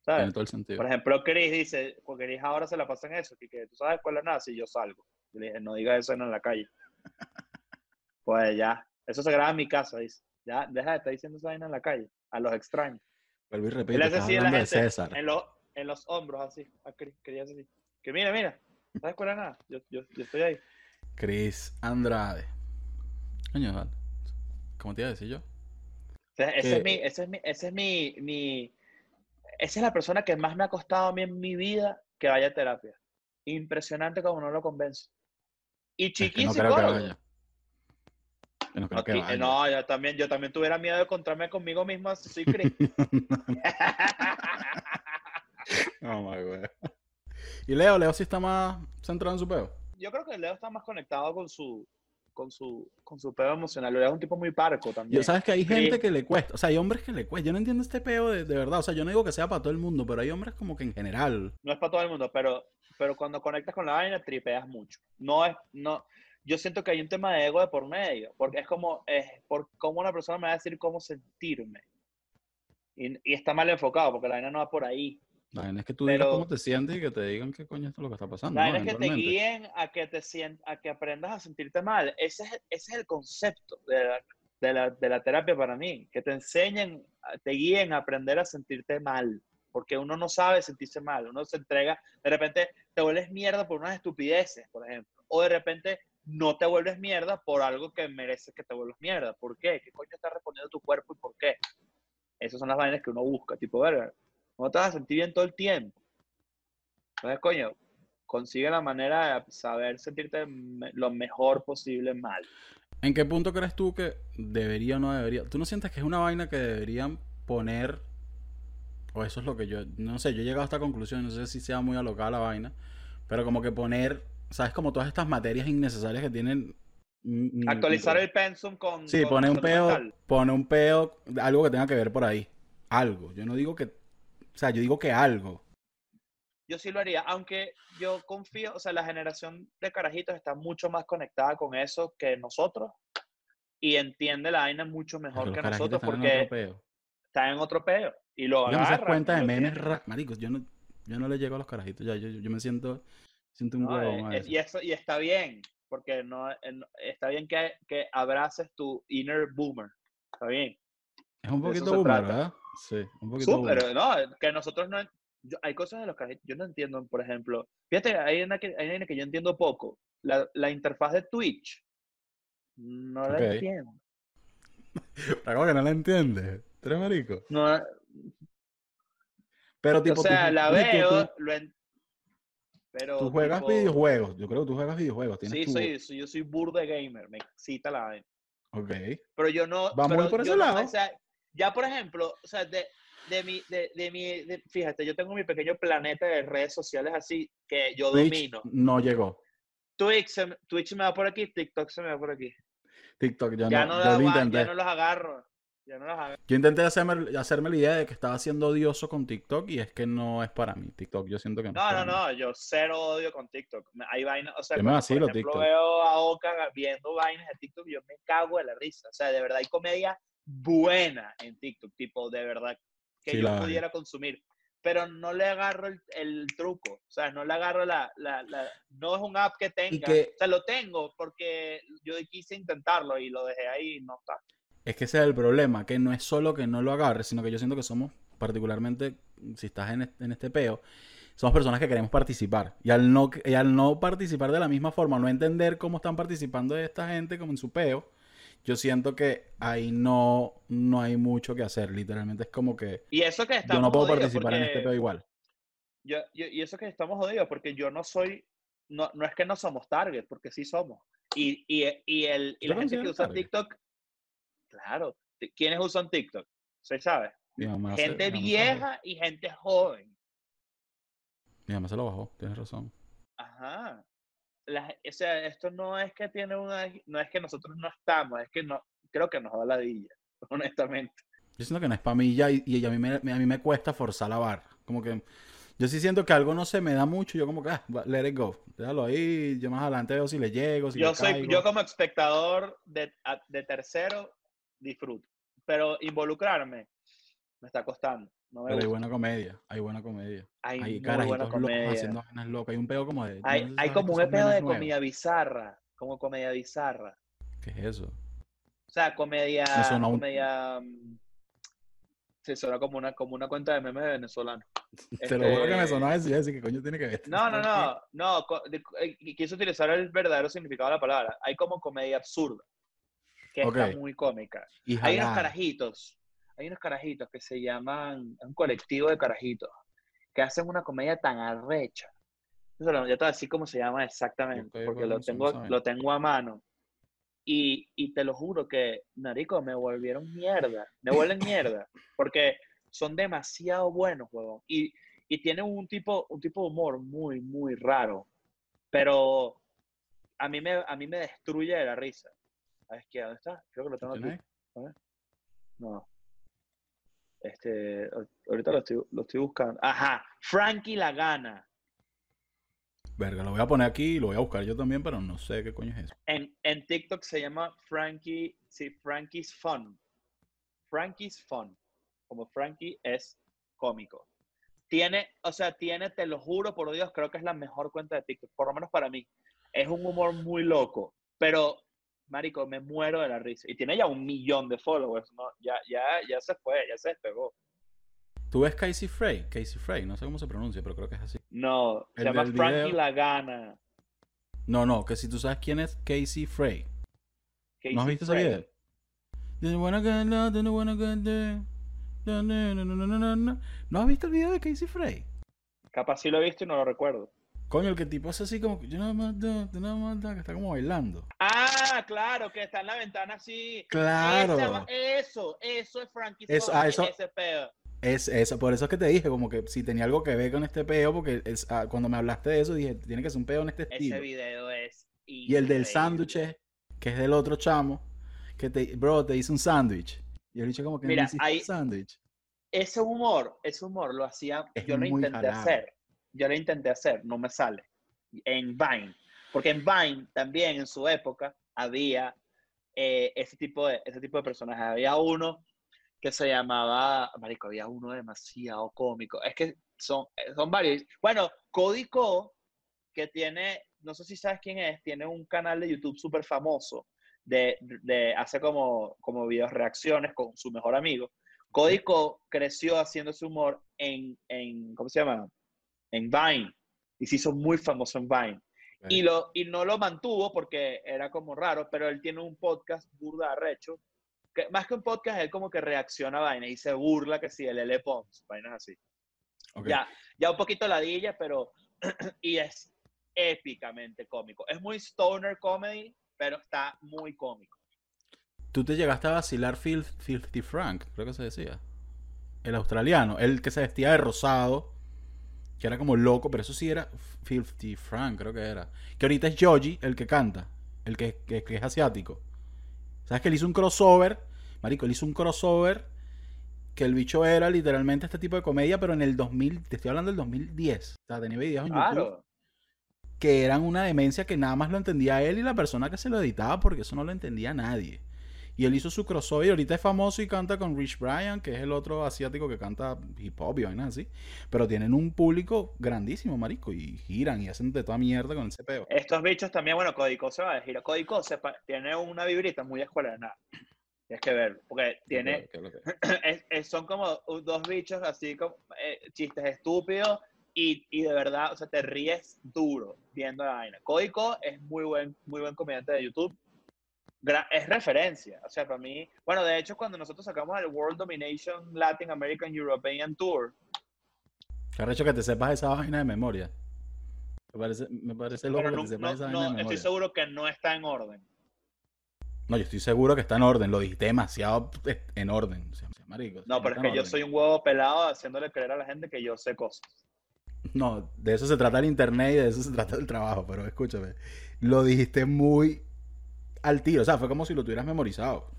¿sabes? Tiene todo el sentido. Por ejemplo, Chris dice, porque Chris ahora se la pasa en eso, que, tú sabes cuál es nada si yo salgo. le dije, no diga eso en la calle. pues ya, eso se graba en mi casa, dice. Ya, deja de estar diciendo esa vaina en la calle, a los extraños. Vuelvo y repito, hablando de César. En, en, los hombros, así, a Chris, así. Que mira, mira, no sabes cuál es nada, yo, yo, yo estoy ahí. Chris Andrade. Coño, ¿cómo te iba a decir yo? ese, es mi, ese es mi, ese es mi, mi, esa es la persona que más me ha costado a mí en mi vida que vaya a terapia. Impresionante como no lo convence. Y chiquísimo. no No, creo que vaya. no, yo también, yo también tuviera miedo de encontrarme conmigo mismo si soy Chris. Oh my God. ¿Y Leo? ¿Leo sí está más centrado en su peo? Yo creo que Leo está más conectado con su, con su, con su peo emocional. Lo es un tipo muy parco también. Yo sabes que hay gente que le cuesta, o sea, hay hombres que le cuesta. Yo no entiendo este peo de, de, verdad, o sea, yo no digo que sea para todo el mundo, pero hay hombres como que en general. No es para todo el mundo, pero, pero cuando conectas con la vaina tripeas mucho. No es, no, yo siento que hay un tema de ego de por medio, porque es como, es por cómo una persona me va a decir cómo sentirme. Y, y está mal enfocado, porque la vaina no va por ahí. La vaina es que tú digas Pero- cómo te sientes y que te digan qué coño es lo que está pasando. La ¿no? vaina es que te guíen a que, te sien- a que aprendas a sentirte mal. Ese es, ese es el concepto de la, de, la, de la terapia para mí, que te enseñen, te guíen a aprender a sentirte mal, porque uno no sabe sentirse mal, uno se entrega, de repente te vuelves mierda por unas estupideces, por ejemplo, o de repente no te vuelves mierda por algo que mereces que te vuelvas mierda. ¿Por qué? ¿Qué coño está respondiendo tu cuerpo y por qué? Esas son las vainas que uno busca, tipo, verga, no te vas a sentir bien todo el tiempo. Entonces, coño, consigue la manera de saber sentirte lo mejor posible mal. ¿En qué punto crees tú que debería o no debería? ¿Tú no sientes que es una vaina que deberían poner? O eso es lo que yo. No sé, yo he llegado a esta conclusión, no sé si sea muy alocada la vaina. Pero como que poner, ¿sabes? Como todas estas materias innecesarias que tienen. Actualizar el pensum con. Sí, con pone un peo, mental. pone un peo, algo que tenga que ver por ahí. Algo. Yo no digo que. O sea, yo digo que algo. Yo sí lo haría, aunque yo confío, o sea, la generación de carajitos está mucho más conectada con eso que nosotros y entiende la vaina mucho mejor que nosotros están en otro porque peo. está en otro peo y lo Yo me agarran. das cuenta de memes ra- Maricos, yo no, yo no le llego a los carajitos. Ya, yo, yo me siento. Siento un No, eh, eh, y, eso, y está bien, porque no, eh, no- está bien que, que abraces tu inner boomer. Está bien. Es un poquito se boomer, trata. ¿verdad? Sí, un poquito. Súper, no, que nosotros no. yo- hay cosas de los que yo no entiendo, por ejemplo. Fíjate, hay una que, hay una que yo entiendo poco. La, la interfaz de Twitch. No la Ok. entiendo. ¿Cómo que no la entiendes? ¿Tú eres marico? No, Pero o tipo, tú- sea, la tú- veo, tú- lo pero Tú, juegas tipo, videojuegos. Yo creo que tú juegas videojuegos. Tienes Sí, tu... soy, soy- yo soy burda gamer, me excita la vaina. Ok. Pero yo no. Va muy pero por ese no- lado. o sea, ya por ejemplo, o sea, de, de mi, de, de mi, de- fíjate, yo tengo mi pequeño planeta de redes sociales así que yo Twitch domino. no llegó. Twitch, se me- Twitch me va por aquí, TikTok se me va por aquí. TikTok ya, Ya no, no, yo ya no los agarro. Ya no los agarro. Yo intenté hacerme, hacerme la idea de que estaba siendo odioso con TikTok y es que no es para mí. TikTok, yo siento que no. No, no, no, yo cero odio con TikTok. Hay vainas, o sea, Yo me vacilo por ejemplo TikTok. veo a Oka viendo vainas de TikTok, yo me cago de la risa. O sea, de verdad hay comedia buena en TikTok, tipo, de verdad, que Sí, yo la pudiera consumir. Pero no le agarro el, el truco, o sea, no le agarro la, la, la- No es un app que tenga. que- O sea, lo tengo porque yo quise intentarlo y lo dejé ahí y no está. Es que ese es el problema, que no es solo que no lo agarres, sino que yo siento que somos, particularmente, si estás en este, en este peo, somos personas que queremos participar. Y al, no, y al no participar de la misma forma, no entender cómo están participando esta gente como en su peo, yo siento que ahí no, no hay mucho que hacer. Literalmente es como que Y eso que estamos yo no puedo participar en este peo igual. yo, yo- y eso que estamos jodidos, porque yo no soy, no, no es que no somos target, porque sí somos. Y, y, y, el, y ¿Tú la te gente que usa target? TikTok, claro, ¿quiénes usan TikTok? ¿Se sabe? Gente se vieja y gente joven. Mi mamá se lo bajó, tienes razón. Ajá. La- o sea, esto no es que tiene una, no es que nosotros no estamos, es que no, creo que nos da ladilla, honestamente. Yo siento que no es para mí ya y, y a, mí me, a mí me cuesta forzar la barra. Como que yo sí siento que algo no se me da mucho. Yo como que, ah, let it go. Déjalo ahí. Yo más adelante veo si le llego, si Yo le soy, caigo. yo como espectador de tercero disfruto, pero involucrarme me está costando. No me Pero hay buena comedia. Hay buena comedia. Hay, Hay buena comedia. haciendo vainas locas. Hay un pedo como de... Hay, no como un pedo de nuevos. comedia bizarra, como comedia bizarra. ¿Qué es eso? O sea, comedia, un- comedia, mm, se suena como una, como una cuenta de memes de venezolano. Te lo juro que me Este- sonaba decir así que coño tiene que ver. No, no, no, no, eh, quise utilizar el verdadero significado de la palabra. Hay como comedia absurda, que está muy cómica. Y Hay unos carajitos, hay unos carajitos que se llaman, es un colectivo de carajitos, que hacen una comedia tan arrecha. Ya te voy a decir cómo se llama exactamente, porque lo tengo, lo tengo a mano. Y, y te lo juro que, Narico, me volvieron mierda, me vuelven mierda, porque son demasiado buenos, huevón. Y, y tienen un tipo, un tipo de humor muy, muy raro, pero a mí me, a mí me destruye de la risa. ¿Sabes qué? ¿Dónde está? Creo que lo tengo aquí. No. Este, ahorita lo estoy, lo estoy buscando. Ajá, Frankie la gana. Verga, lo voy a poner aquí y lo voy a buscar yo también, pero no sé qué coño es eso. En, en TikTok se llama Frankie, sí, Frankie's Fun. Frankie's Fun. Como Frankie es cómico. Tiene, o sea, tiene, te lo juro por Dios, creo que es la mejor cuenta de TikTok, por lo menos para mí. Es un humor muy loco, pero, marico, me muero de la risa. Y tiene ya un millón de followers, ¿no? Ya, ya, ya se fue, ya se despegó. ¿Tú ves Casey Frey? Casey Frey, no sé cómo se pronuncia, pero creo que es así. No, se llama Frankie video. Lagana. No, no, que si tú sabes quién es Casey Frey. ¿No has Casey visto ese Frey. video? No, no. ¿No has visto el video de Casey Frey? Capaz sí lo he visto y no lo recuerdo. Coño, el que tipo hace así como que yo no más da, yo no más da, que está como bailando. Ah, claro, que está en la ventana así. Claro. Eso, eso es Frankie Eso- ah, eso- ese pedo. Es eso, por eso es que te dije, como que si tenía algo que ver con este peo, porque es- ah, cuando me hablaste de eso dije, tiene que ser un peo en este Ese estilo. video es. Y el del sándwich, que es del otro chamo, que te, bro, te hice un sándwich. Y el dicho como que Mira, me hiciste ahí- un sándwich. Ese humor, ese humor lo hacía. Es yo lo intenté jalado. hacer. Yo lo intenté hacer, no me sale. En Vine. Porque en Vine también en su época había eh, ese, tipo de, ese tipo de personajes. Había uno que se llamaba. Marico, había uno demasiado cómico. Es que son, son varios. Bueno, Código, que tiene. No sé si sabes quién es, tiene un canal de YouTube súper famoso. De, de, hace como, como videos reacciones con su mejor amigo. Código creció haciendo su humor en, en, ¿cómo se llama? En Vine. Y se hizo muy famoso en Vine. Y, lo, y no lo mantuvo porque era como raro, pero él tiene un podcast burda arrecho. Que, más que un podcast, él como que reacciona a vainas y se burla que sí, el L. Pons, vainas así. Ya, ya un poquito ladilla, pero. y es épicamente cómico. Es muy stoner comedy, pero está muy cómico. Tú te llegaste a vacilar Fil- Filthy Frank, creo que se decía. El australiano, el que se vestía de rosado, que era como loco, pero eso sí era Filthy Frank, creo que era. Que ahorita es Joji, el que canta, el que, que- que es asiático. ¿Sabes que él hizo un crossover? Marico, él hizo un crossover que el bicho era literalmente este tipo de comedia, pero en el 2000, te estoy hablando del 2010. O sea, tenía videos en YouTube que eran una demencia que nada más lo entendía él y la persona que se lo editaba porque eso no lo entendía nadie. Y él hizo su crossover y ahorita es famoso y canta con Rich Brian, que es el otro asiático que canta hip hop y vainas así. Pero tienen un público grandísimo, marico, y giran y hacen de toda mierda con ese peo. Estos bichos también, bueno, Código se va a decir. Código se tiene una vibrita muy escuela de nada. Tienes que ver, porque tiene, ¿Qué es lo que- es- es- son como dos bichos así como eh, chistes estúpidos y, y de verdad, o sea, te ríes duro viendo la vaina. Código es muy buen, muy buen comediante de YouTube. Es referencia, o sea, para mí, bueno, de hecho, cuando nosotros sacamos el World Domination Latin American European Tour, Qué arrecho que te sepas esa vaina de memoria. Me parece, me parece loco que te sepas no- esa vaina no, de estoy memoria. seguro que no está en orden. No, yo estoy seguro que está en orden. Lo dijiste demasiado eh, en orden. O sea, marico, No, pero es que yo soy un huevo pelado haciéndole creer a la gente que yo sé cosas. No, de eso se trata el internet y de eso se trata el trabajo, pero escúchame, lo dijiste muy al tiro, o sea, fue como si lo tuvieras memorizado.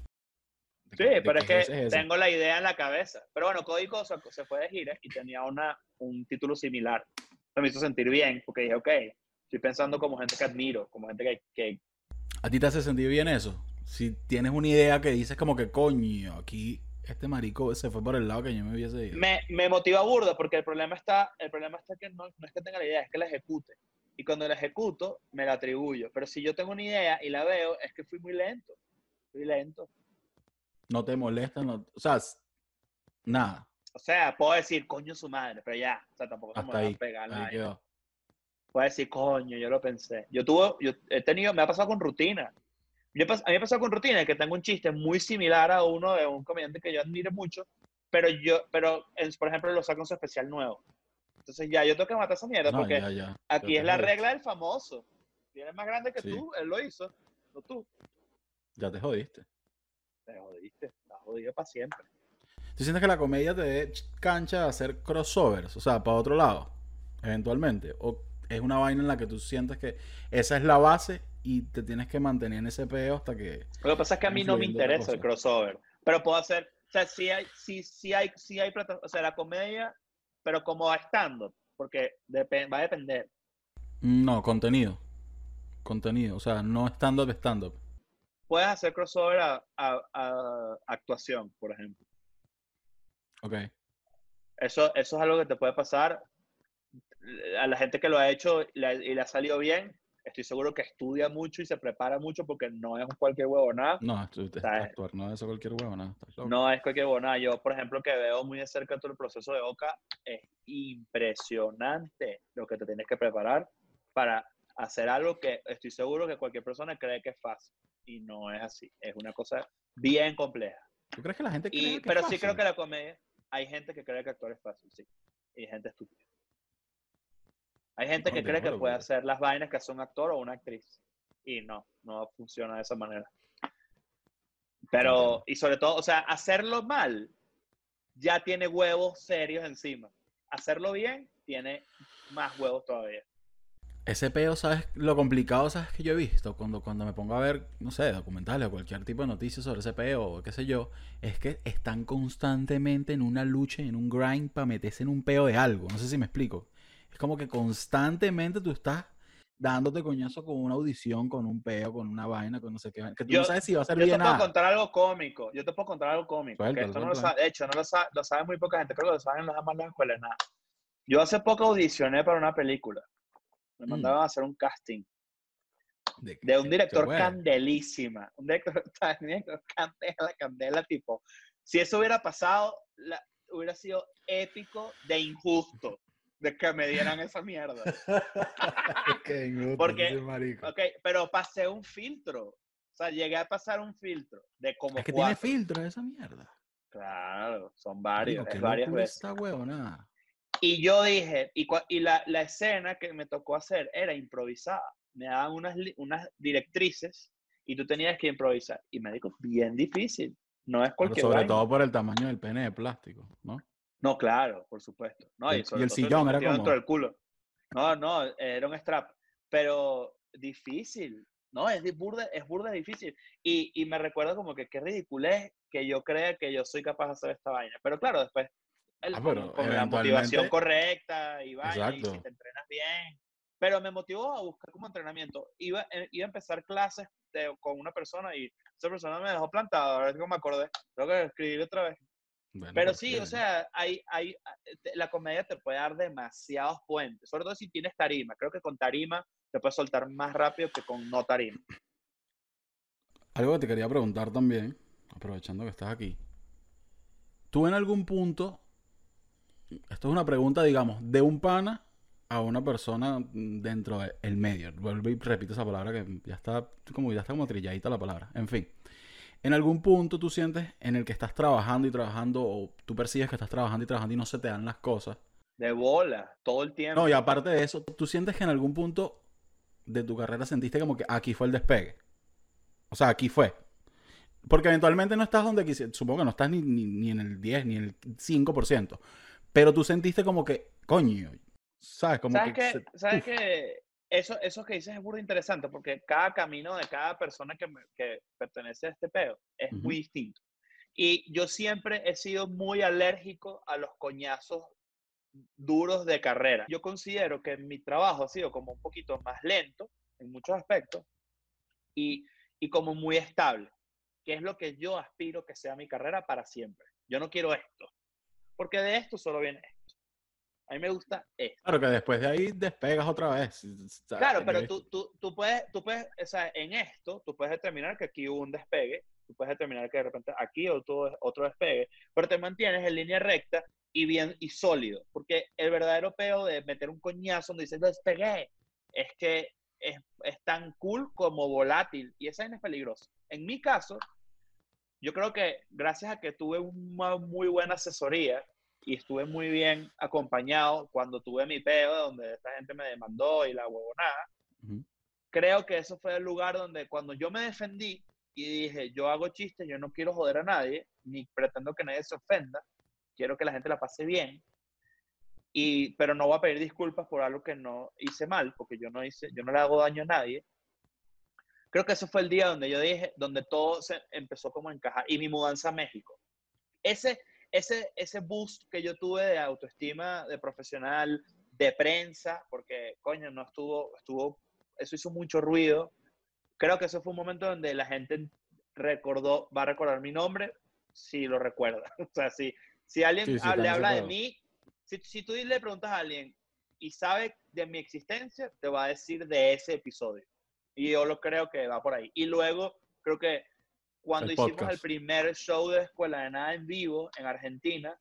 De Sí, de pero es que es tengo la idea en la cabeza. Pero bueno, Código se, se fue de gira y tenía una, un título similar. Me hizo sentir bien porque dije, ok, estoy pensando como gente que admiro, como gente que, que ¿A ti te hace sentir bien eso? Si tienes una idea que dices como que coño, aquí este marico se fue por el lado que yo me hubiese ido. me, me motiva burda porque el problema está, el problema está que no, no es que tenga la idea, es que la ejecute. Y cuando la ejecuto, me la atribuyo. Pero si yo tengo una idea y la veo, es que fui muy lento. Fui lento. No te molesta, no, o sea, nada, O sea, puedo decir, coño su madre, pero ya. O sea, tampoco se me va a pegar quedó. Puedo decir, coño, yo lo pensé. Yo tuve, yo he tenido, me ha pasado con rutina. Yo, a mí me ha pasado con rutina que tengo un chiste muy similar a uno de un comediante que yo admiro mucho, pero yo, pero, por ejemplo, lo saco en su especial nuevo. Entonces ya yo tengo que matar esa mierda No, porque ya, ya, aquí es la jodiste. regla del famoso. Si eres más grande que Sí. tú, él lo hizo, no tú. Ya te jodiste. Te jodiste, estás jodido para siempre. ¿Tú sientes que la comedia te dé ch- cancha a hacer crossovers? O sea, para otro lado, eventualmente. ¿O es una vaina en la que tú sientes que esa es la base y te tienes que mantener en ese peo hasta que... Lo que pasa es que a mí no me interesa el crossover, pero puedo hacer, o sea, sí hay, sí, sí hay, sí hay plata, o sea, la comedia, pero como a stand-up, porque va a depender. No, contenido. Contenido, o sea, no stand-up, stand-up. Puedes hacer crossover a, a- a actuación, por ejemplo. Ok. Eso, eso es algo que te puede pasar. A la gente que lo ha hecho y le ha salido bien, estoy seguro que estudia mucho y se prepara mucho porque no es cualquier huevo nada. No, actuar no es cualquier huevo, nada. estás loco. No es cualquier huevo nada. Yo, por ejemplo, que veo muy de cerca todo el proceso de Oca, es impresionante lo que te tienes que preparar para hacer algo que estoy seguro que cualquier persona cree que es fácil. Y no es así. Es una cosa bien compleja. ¿Tú crees que la gente cree Y, que es pero sí creo que la comedia, hay gente que cree que actuar es fácil, sí. Y hay gente estúpida. Hay gente No, que cree que puede hacer las vainas que hace un actor o una actriz. Y no, no funciona de esa manera. Pero, y sobre todo, o sea, hacerlo mal ya tiene huevos serios encima. Hacerlo bien tiene más huevos todavía. Ese peo, ¿sabes? Lo complicado, ¿sabes? Que yo he visto cuando, cuando me pongo a ver, no sé, documentales o cualquier tipo de noticias sobre ese peo o qué sé yo, es que están constantemente en una lucha, en un grind para meterse en un peo de algo. No sé si me explico. Es como que constantemente tú estás dándote coñazo con una audición, con un peo, con una vaina, con no sé qué. Que tú Yo- no sabes si va a ser Yo te bien puedo nada. contar algo cómico. Yo te puedo contar algo cómico. que esto no lo sabe, de hecho, no lo sabe, lo sabe muy poca gente. Creo que lo saben los demás en la escuela de nada. Yo hace poco audicioné para una película. Me Mm. mandaban a hacer un casting De, de un director candelísima. Un director, director candela, candela, tipo. Si eso hubiera pasado, la- hubiera sido épico de injusto de que me dieran esa mierda. Qué injusto, Porque- ese marico. Ok, pero pasé un filtro. O sea, llegué a pasar un filtro de como Es que tiene filtros esa mierda. Claro, son varios, Marico, es varias veces. Esta huevonada. Y yo dije, y, y la, la escena que me tocó hacer era improvisada. Me daban unas, unas directrices y tú tenías que improvisar. Y me dijo, bien difícil. No es Pero cualquier sobre vaina. todo por el tamaño del pene de plástico, ¿no? No, claro, por supuesto. No, Y- y el sillón era metía dentro como- del culo. No, no, era un strap. Pero difícil. No, es burda, es burda difícil. Y, y me recuerdo como que qué ridículo es que yo crea que yo soy capaz de hacer esta vaina. Pero claro, después, el- Ah, pero con, la motivación correcta y vaina, y si te entrenas bien. Pero me motivó a buscar como entrenamiento. Iba, eh, iba a empezar clases de- con una persona y esa persona me dejó plantado. Ahora es que me acordé. Tengo que escribir otra vez. Bueno, Pero ¿por sí, o sea, hay, hay, te- la comedia te puede dar demasiados puentes, sobre todo si tienes tarima. Creo que con tarima te puedes soltar más rápido que con no tarima. Algo que te quería preguntar también, aprovechando que estás aquí. ¿Tú en algún punto, esto es una pregunta, digamos, de un pana a una persona dentro del medio? Vuelvo y repito esa palabra que ya está como, ya está como trilladita la palabra. En fin. En algún punto tú sientes en el que estás trabajando y trabajando, o tú percibes que estás trabajando y trabajando y no se te dan las cosas. De bola, todo el tiempo. No, y aparte de eso, tú sientes que en algún punto de tu carrera sentiste como que aquí fue el despegue. O sea, aquí fue. Porque eventualmente no estás donde quisieras. Supongo que no estás ni, ni, ni en el 10, ni en el 5%. Pero tú sentiste como que, coño, ¿sabes? Como ¿Sabes que se- ¿Sabes qué? Eso, eso que dices es muy interesante porque cada camino de cada persona que, pertenece a este peo es muy distinto. Y yo siempre he sido muy alérgico a los coñazos duros de carrera. Yo considero que mi trabajo ha sido como un poquito más lento en muchos aspectos y, y como muy estable, que es lo que yo aspiro que sea mi carrera para siempre. Yo no quiero esto, porque de esto solo viene esto. A mí me gusta esto. Claro que después de ahí despegas otra vez. ¿sabes? Claro, pero tú, tú, tú puedes, tú puedes, o sea, en esto, tú puedes determinar que aquí hubo un despegue, tú puedes determinar que de repente aquí otro, otro despegue, pero te mantienes en línea recta y bien y sólido, porque el verdadero peo de meter un coñazo donde dices despegué, es que es, es tan cool como volátil y esa es peligrosa. En mi caso, yo creo que gracias a que tuve una muy buena asesoría y estuve muy bien acompañado cuando tuve mi peo, donde esta gente me demandó y la huevonada. Ujú. Creo que eso fue el lugar donde cuando yo me defendí y dije, yo hago chistes, yo no quiero joder a nadie, ni pretendo que nadie se ofenda, quiero que la gente la pase bien, y, pero no voy a pedir disculpas por algo que no hice mal, porque yo no, hice, yo no le hago daño a nadie. Creo que ese fue el día donde yo dije, donde todo se empezó como a encajar, y mi mudanza a México. Ese, ese, ese boost que yo tuve de autoestima, de profesional, de prensa, porque, coño, no estuvo, estuvo, eso hizo mucho ruido. Creo que eso fue un momento donde la gente recordó, va a recordar mi nombre, si lo recuerda. O sea, si, si alguien Sí, sí, le habla de mí, si, si tú le preguntas a alguien y sabe de mi existencia, te va a decir de ese episodio. Y yo lo creo que va por ahí. Y luego, creo que cuando El hicimos el podcast. primer show de Escuela de Nada en vivo en Argentina,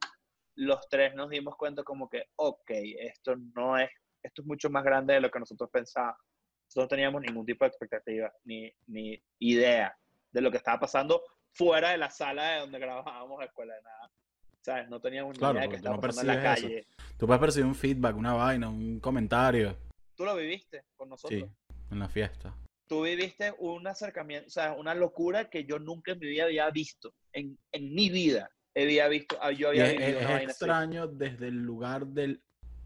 los tres nos dimos cuenta como que, ok, esto no es, esto es mucho más grande de lo que nosotros pensábamos. Nosotros no teníamos ningún tipo de expectativa ni, ni idea de lo que estaba pasando fuera de la sala de donde grabábamos Escuela de Nada. ¿Sabes? No teníamos ni Claro, idea de tú estaba no pasando en la eso. calle. Tú puedes percibir un feedback, una vaina, un comentario. Tú lo viviste con nosotros. Sí, en la fiesta. Tú viviste un acercamiento, o sea, una locura que yo nunca en mi vida había visto. En, en mi vida había visto, ah, yo había es, vivido es una así. extraño desde el lugar del,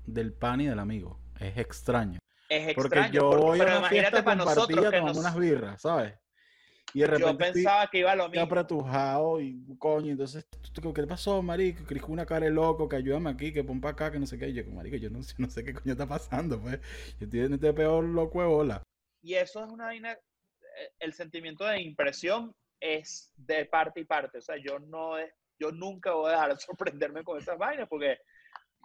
del pan y del amigo. Es extraño. Es Porque extraño, yo porque- voy a una fiesta para nosotros que nos- unas birras, ¿sabes? Y de repente yo estoy pensaba que iba a lo mismo. apretujado y coño, entonces, ¿tú- tú- ¿qué pasó, marico? Con una cara de loco, que ayúdame aquí, que pon para acá, que no sé qué. Y yo, marico, yo no, sé- no sé qué coño está pasando, pues. Yo estoy en este peor loco de bola. Y eso es una vaina, eh, el sentimiento de impresión es de parte y parte. O sea, yo no es, yo nunca voy a dejar de sorprenderme con esas vainas porque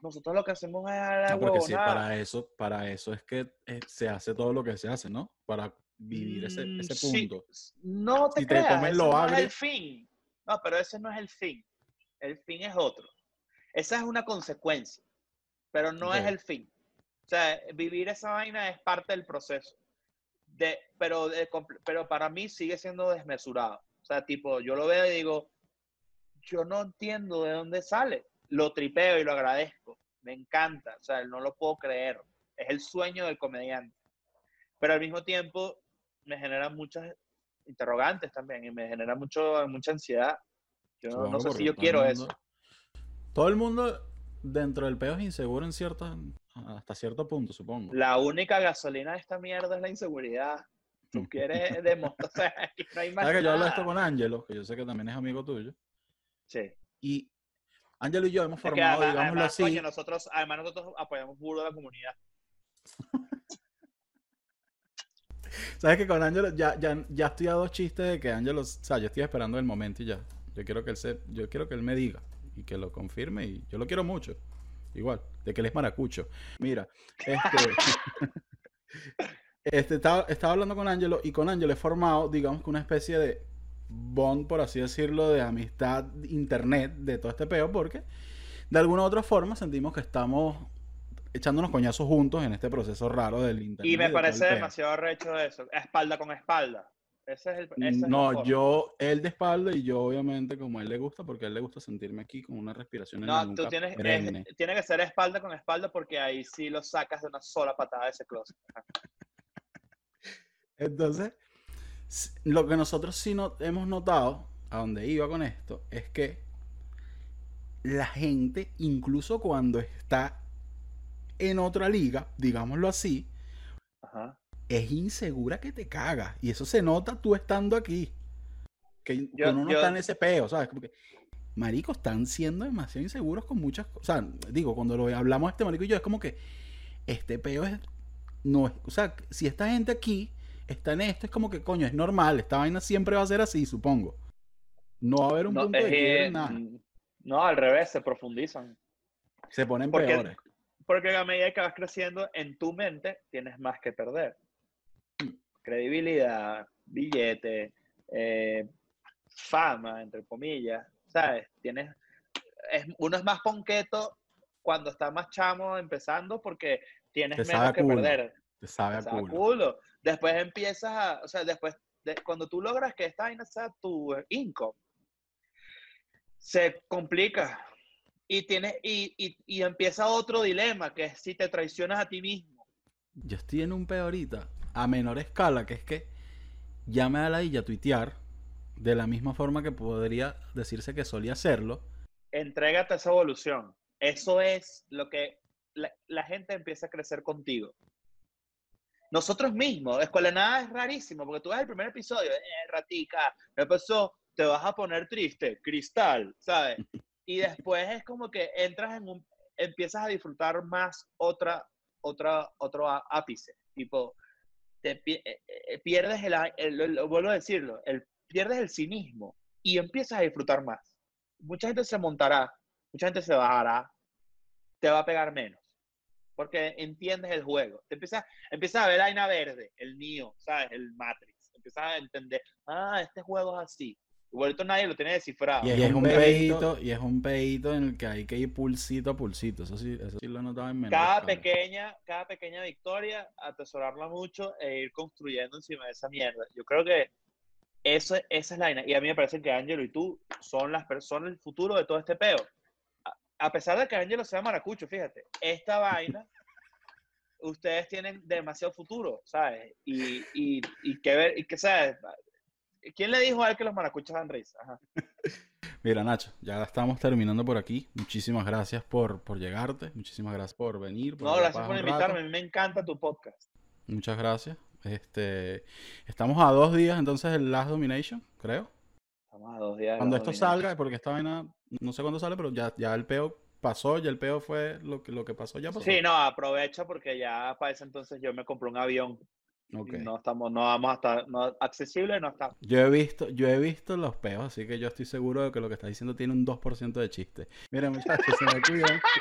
nosotros lo que hacemos es la No, porque sí, para eso, para eso es que eh, se hace todo lo que se hace, ¿no? Para vivir ese, Mm, sí, punto. no te Si te creas, comes ese lo no es el fin. No, pero ese no es el fin. El fin es otro. Esa es una consecuencia, pero no es el fin. O sea, vivir esa vaina es parte del proceso. De, pero, de pero para mí sigue siendo desmesurado. O sea, tipo, yo lo veo y digo, yo no entiendo de dónde sale. Lo tripeo y lo agradezco. Me encanta. O sea, no lo puedo creer. Es el sueño del comediante. Pero al mismo tiempo me genera muchas interrogantes también y me genera mucho, mucha ansiedad. Yo no, sé si yo quiero mundo- eso. Todo el mundo dentro del peo es inseguro en cierta, hasta cierto punto, supongo. La única gasolina de esta mierda es la inseguridad. Tú quieres demostrar, o sea, que no hay más ¿Sabes que yo hablo de esto con Ángelo, que yo sé que también es amigo tuyo? Sí. Y Ángelo y yo hemos formado, además, digámoslo además, así, coño, nosotros, además nosotros apoyamos puro a la comunidad. ¿sabes que con Ángelo ya, ya, ya estoy a dos chistes de que Ángelo, o sea, yo estoy esperando el momento y ya. Yo quiero que él se, yo quiero que él me diga y que lo confirme y yo lo quiero mucho. Igual, de que él es maracucho. Mira, este, este estaba, estaba hablando con Ángelo y con Ángelo he formado, digamos que una especie de bond, por así decirlo, de amistad internet de todo este peo, porque de alguna u otra forma sentimos que estamos echándonos coñazos juntos en este proceso raro del internet. Y me parece demasiado recho eso. Espalda con espalda. Ese es el. es No, yo, él de espalda y yo obviamente como a él le gusta, porque a él le gusta sentirme aquí con una respiración No, tú tienes, es- tiene que ser espalda con espalda porque ahí sí lo sacas de una sola patada de ese closet. Entonces, lo que nosotros sí no, hemos notado, a donde iba con esto, es que la gente, incluso cuando está en otra liga, digámoslo así, Ajá. Es insegura que te cagas. Y eso se nota tú estando aquí. Que, Yo- uno no yo- está en ese peo, ¿sabes? Marico, están siendo demasiado inseguros con muchas cosas. O sea, digo, cuando lo hablamos este marico y yo, es como que este peo es. No es. O sea, si esta gente aquí está en esto, es como que, coño, es normal. Esta vaina siempre va a ser así, supongo. No va a haber un No, punto de que, nada. no, al revés, se profundizan. Se ponen porque- peores. Porque a medida que vas creciendo en tu mente, tienes más que perder. Credibilidad, billete, eh, fama, entre comillas, ¿sabes? Tienes, es, uno es más ponqueto cuando está más chamo empezando porque tienes menos que culo. perder. Te sabe a culo. culo. Después empiezas a, o sea, después, de- cuando tú logras que esta vaina sea tu income, se complica. Y, tienes, y, y, y empieza otro dilema, que es si te traicionas a ti mismo. Yo estoy en un peo ahorita a menor escala, que es que ya me da la ya tuitear de la misma forma que podría decirse que solía hacerlo. Entrégate a esa evolución. Eso es lo que la, gente empieza a crecer contigo. Nosotros mismos, Escuela Nada es rarísimo, porque tú ves el primer episodio, eh, ratica, me pasó, te vas a poner triste, cristal, ¿sabes? Y después es como que entras en un, empiezas a disfrutar más otra, otra, otro ápice. Tipo, te pi- eh, eh, pierdes el, el- el- vuelvo a decirlo, el, pierdes el cinismo y empiezas a disfrutar más. Mucha gente se montará, mucha gente se bajará, te va a pegar menos. Porque entiendes el juego. Te empiezas, empiezas a ver la vaina verde, el Neo, ¿sabes? El Matrix. Empiezas a entender, ah, este juego es así. Igualito nadie lo tiene descifrado. Y es, un pedito, y es un pedito en el que hay que ir pulsito a pulsito. Eso sí, eso sí lo he notado en menor cada pequeña, cada pequeña victoria, atesorarla mucho e ir construyendo encima de esa mierda. Yo creo que eso, esa es la vaina. Y a mí me parece que Angelo y tú son las personas, el futuro de todo este peo. A, a pesar de que Angelo sea maracucho, fíjate, esta vaina, ustedes tienen demasiado futuro, ¿sabes? Y, y, y que ver, y que, ¿sabes? ¿Quién le dijo a él que los maracuchos dan risa? Ajá. Mira, Nacho, ya estamos terminando por aquí. Muchísimas gracias por, por llegarte. Muchísimas gracias por venir. No, gracias por invitarme. A mí me encanta tu podcast. Muchas gracias. Este, estamos a dos días entonces del Last Domination, creo. Estamos a dos días. de Cuando esto dominación. salga, porque esta vaina, no sé cuándo sale, pero ya, ya el peo pasó, ya el peo fue lo que, lo que pasó, ya pasó. Sí, no, aprovecha porque ya para ese entonces yo me compré un avión. No estamos, no vamos a estar, no, accesible no está. Yo he visto, yo he visto los peos, así que yo estoy seguro de que lo que está diciendo tiene un 2% de chiste. Miren, muchachos, se me cuidan.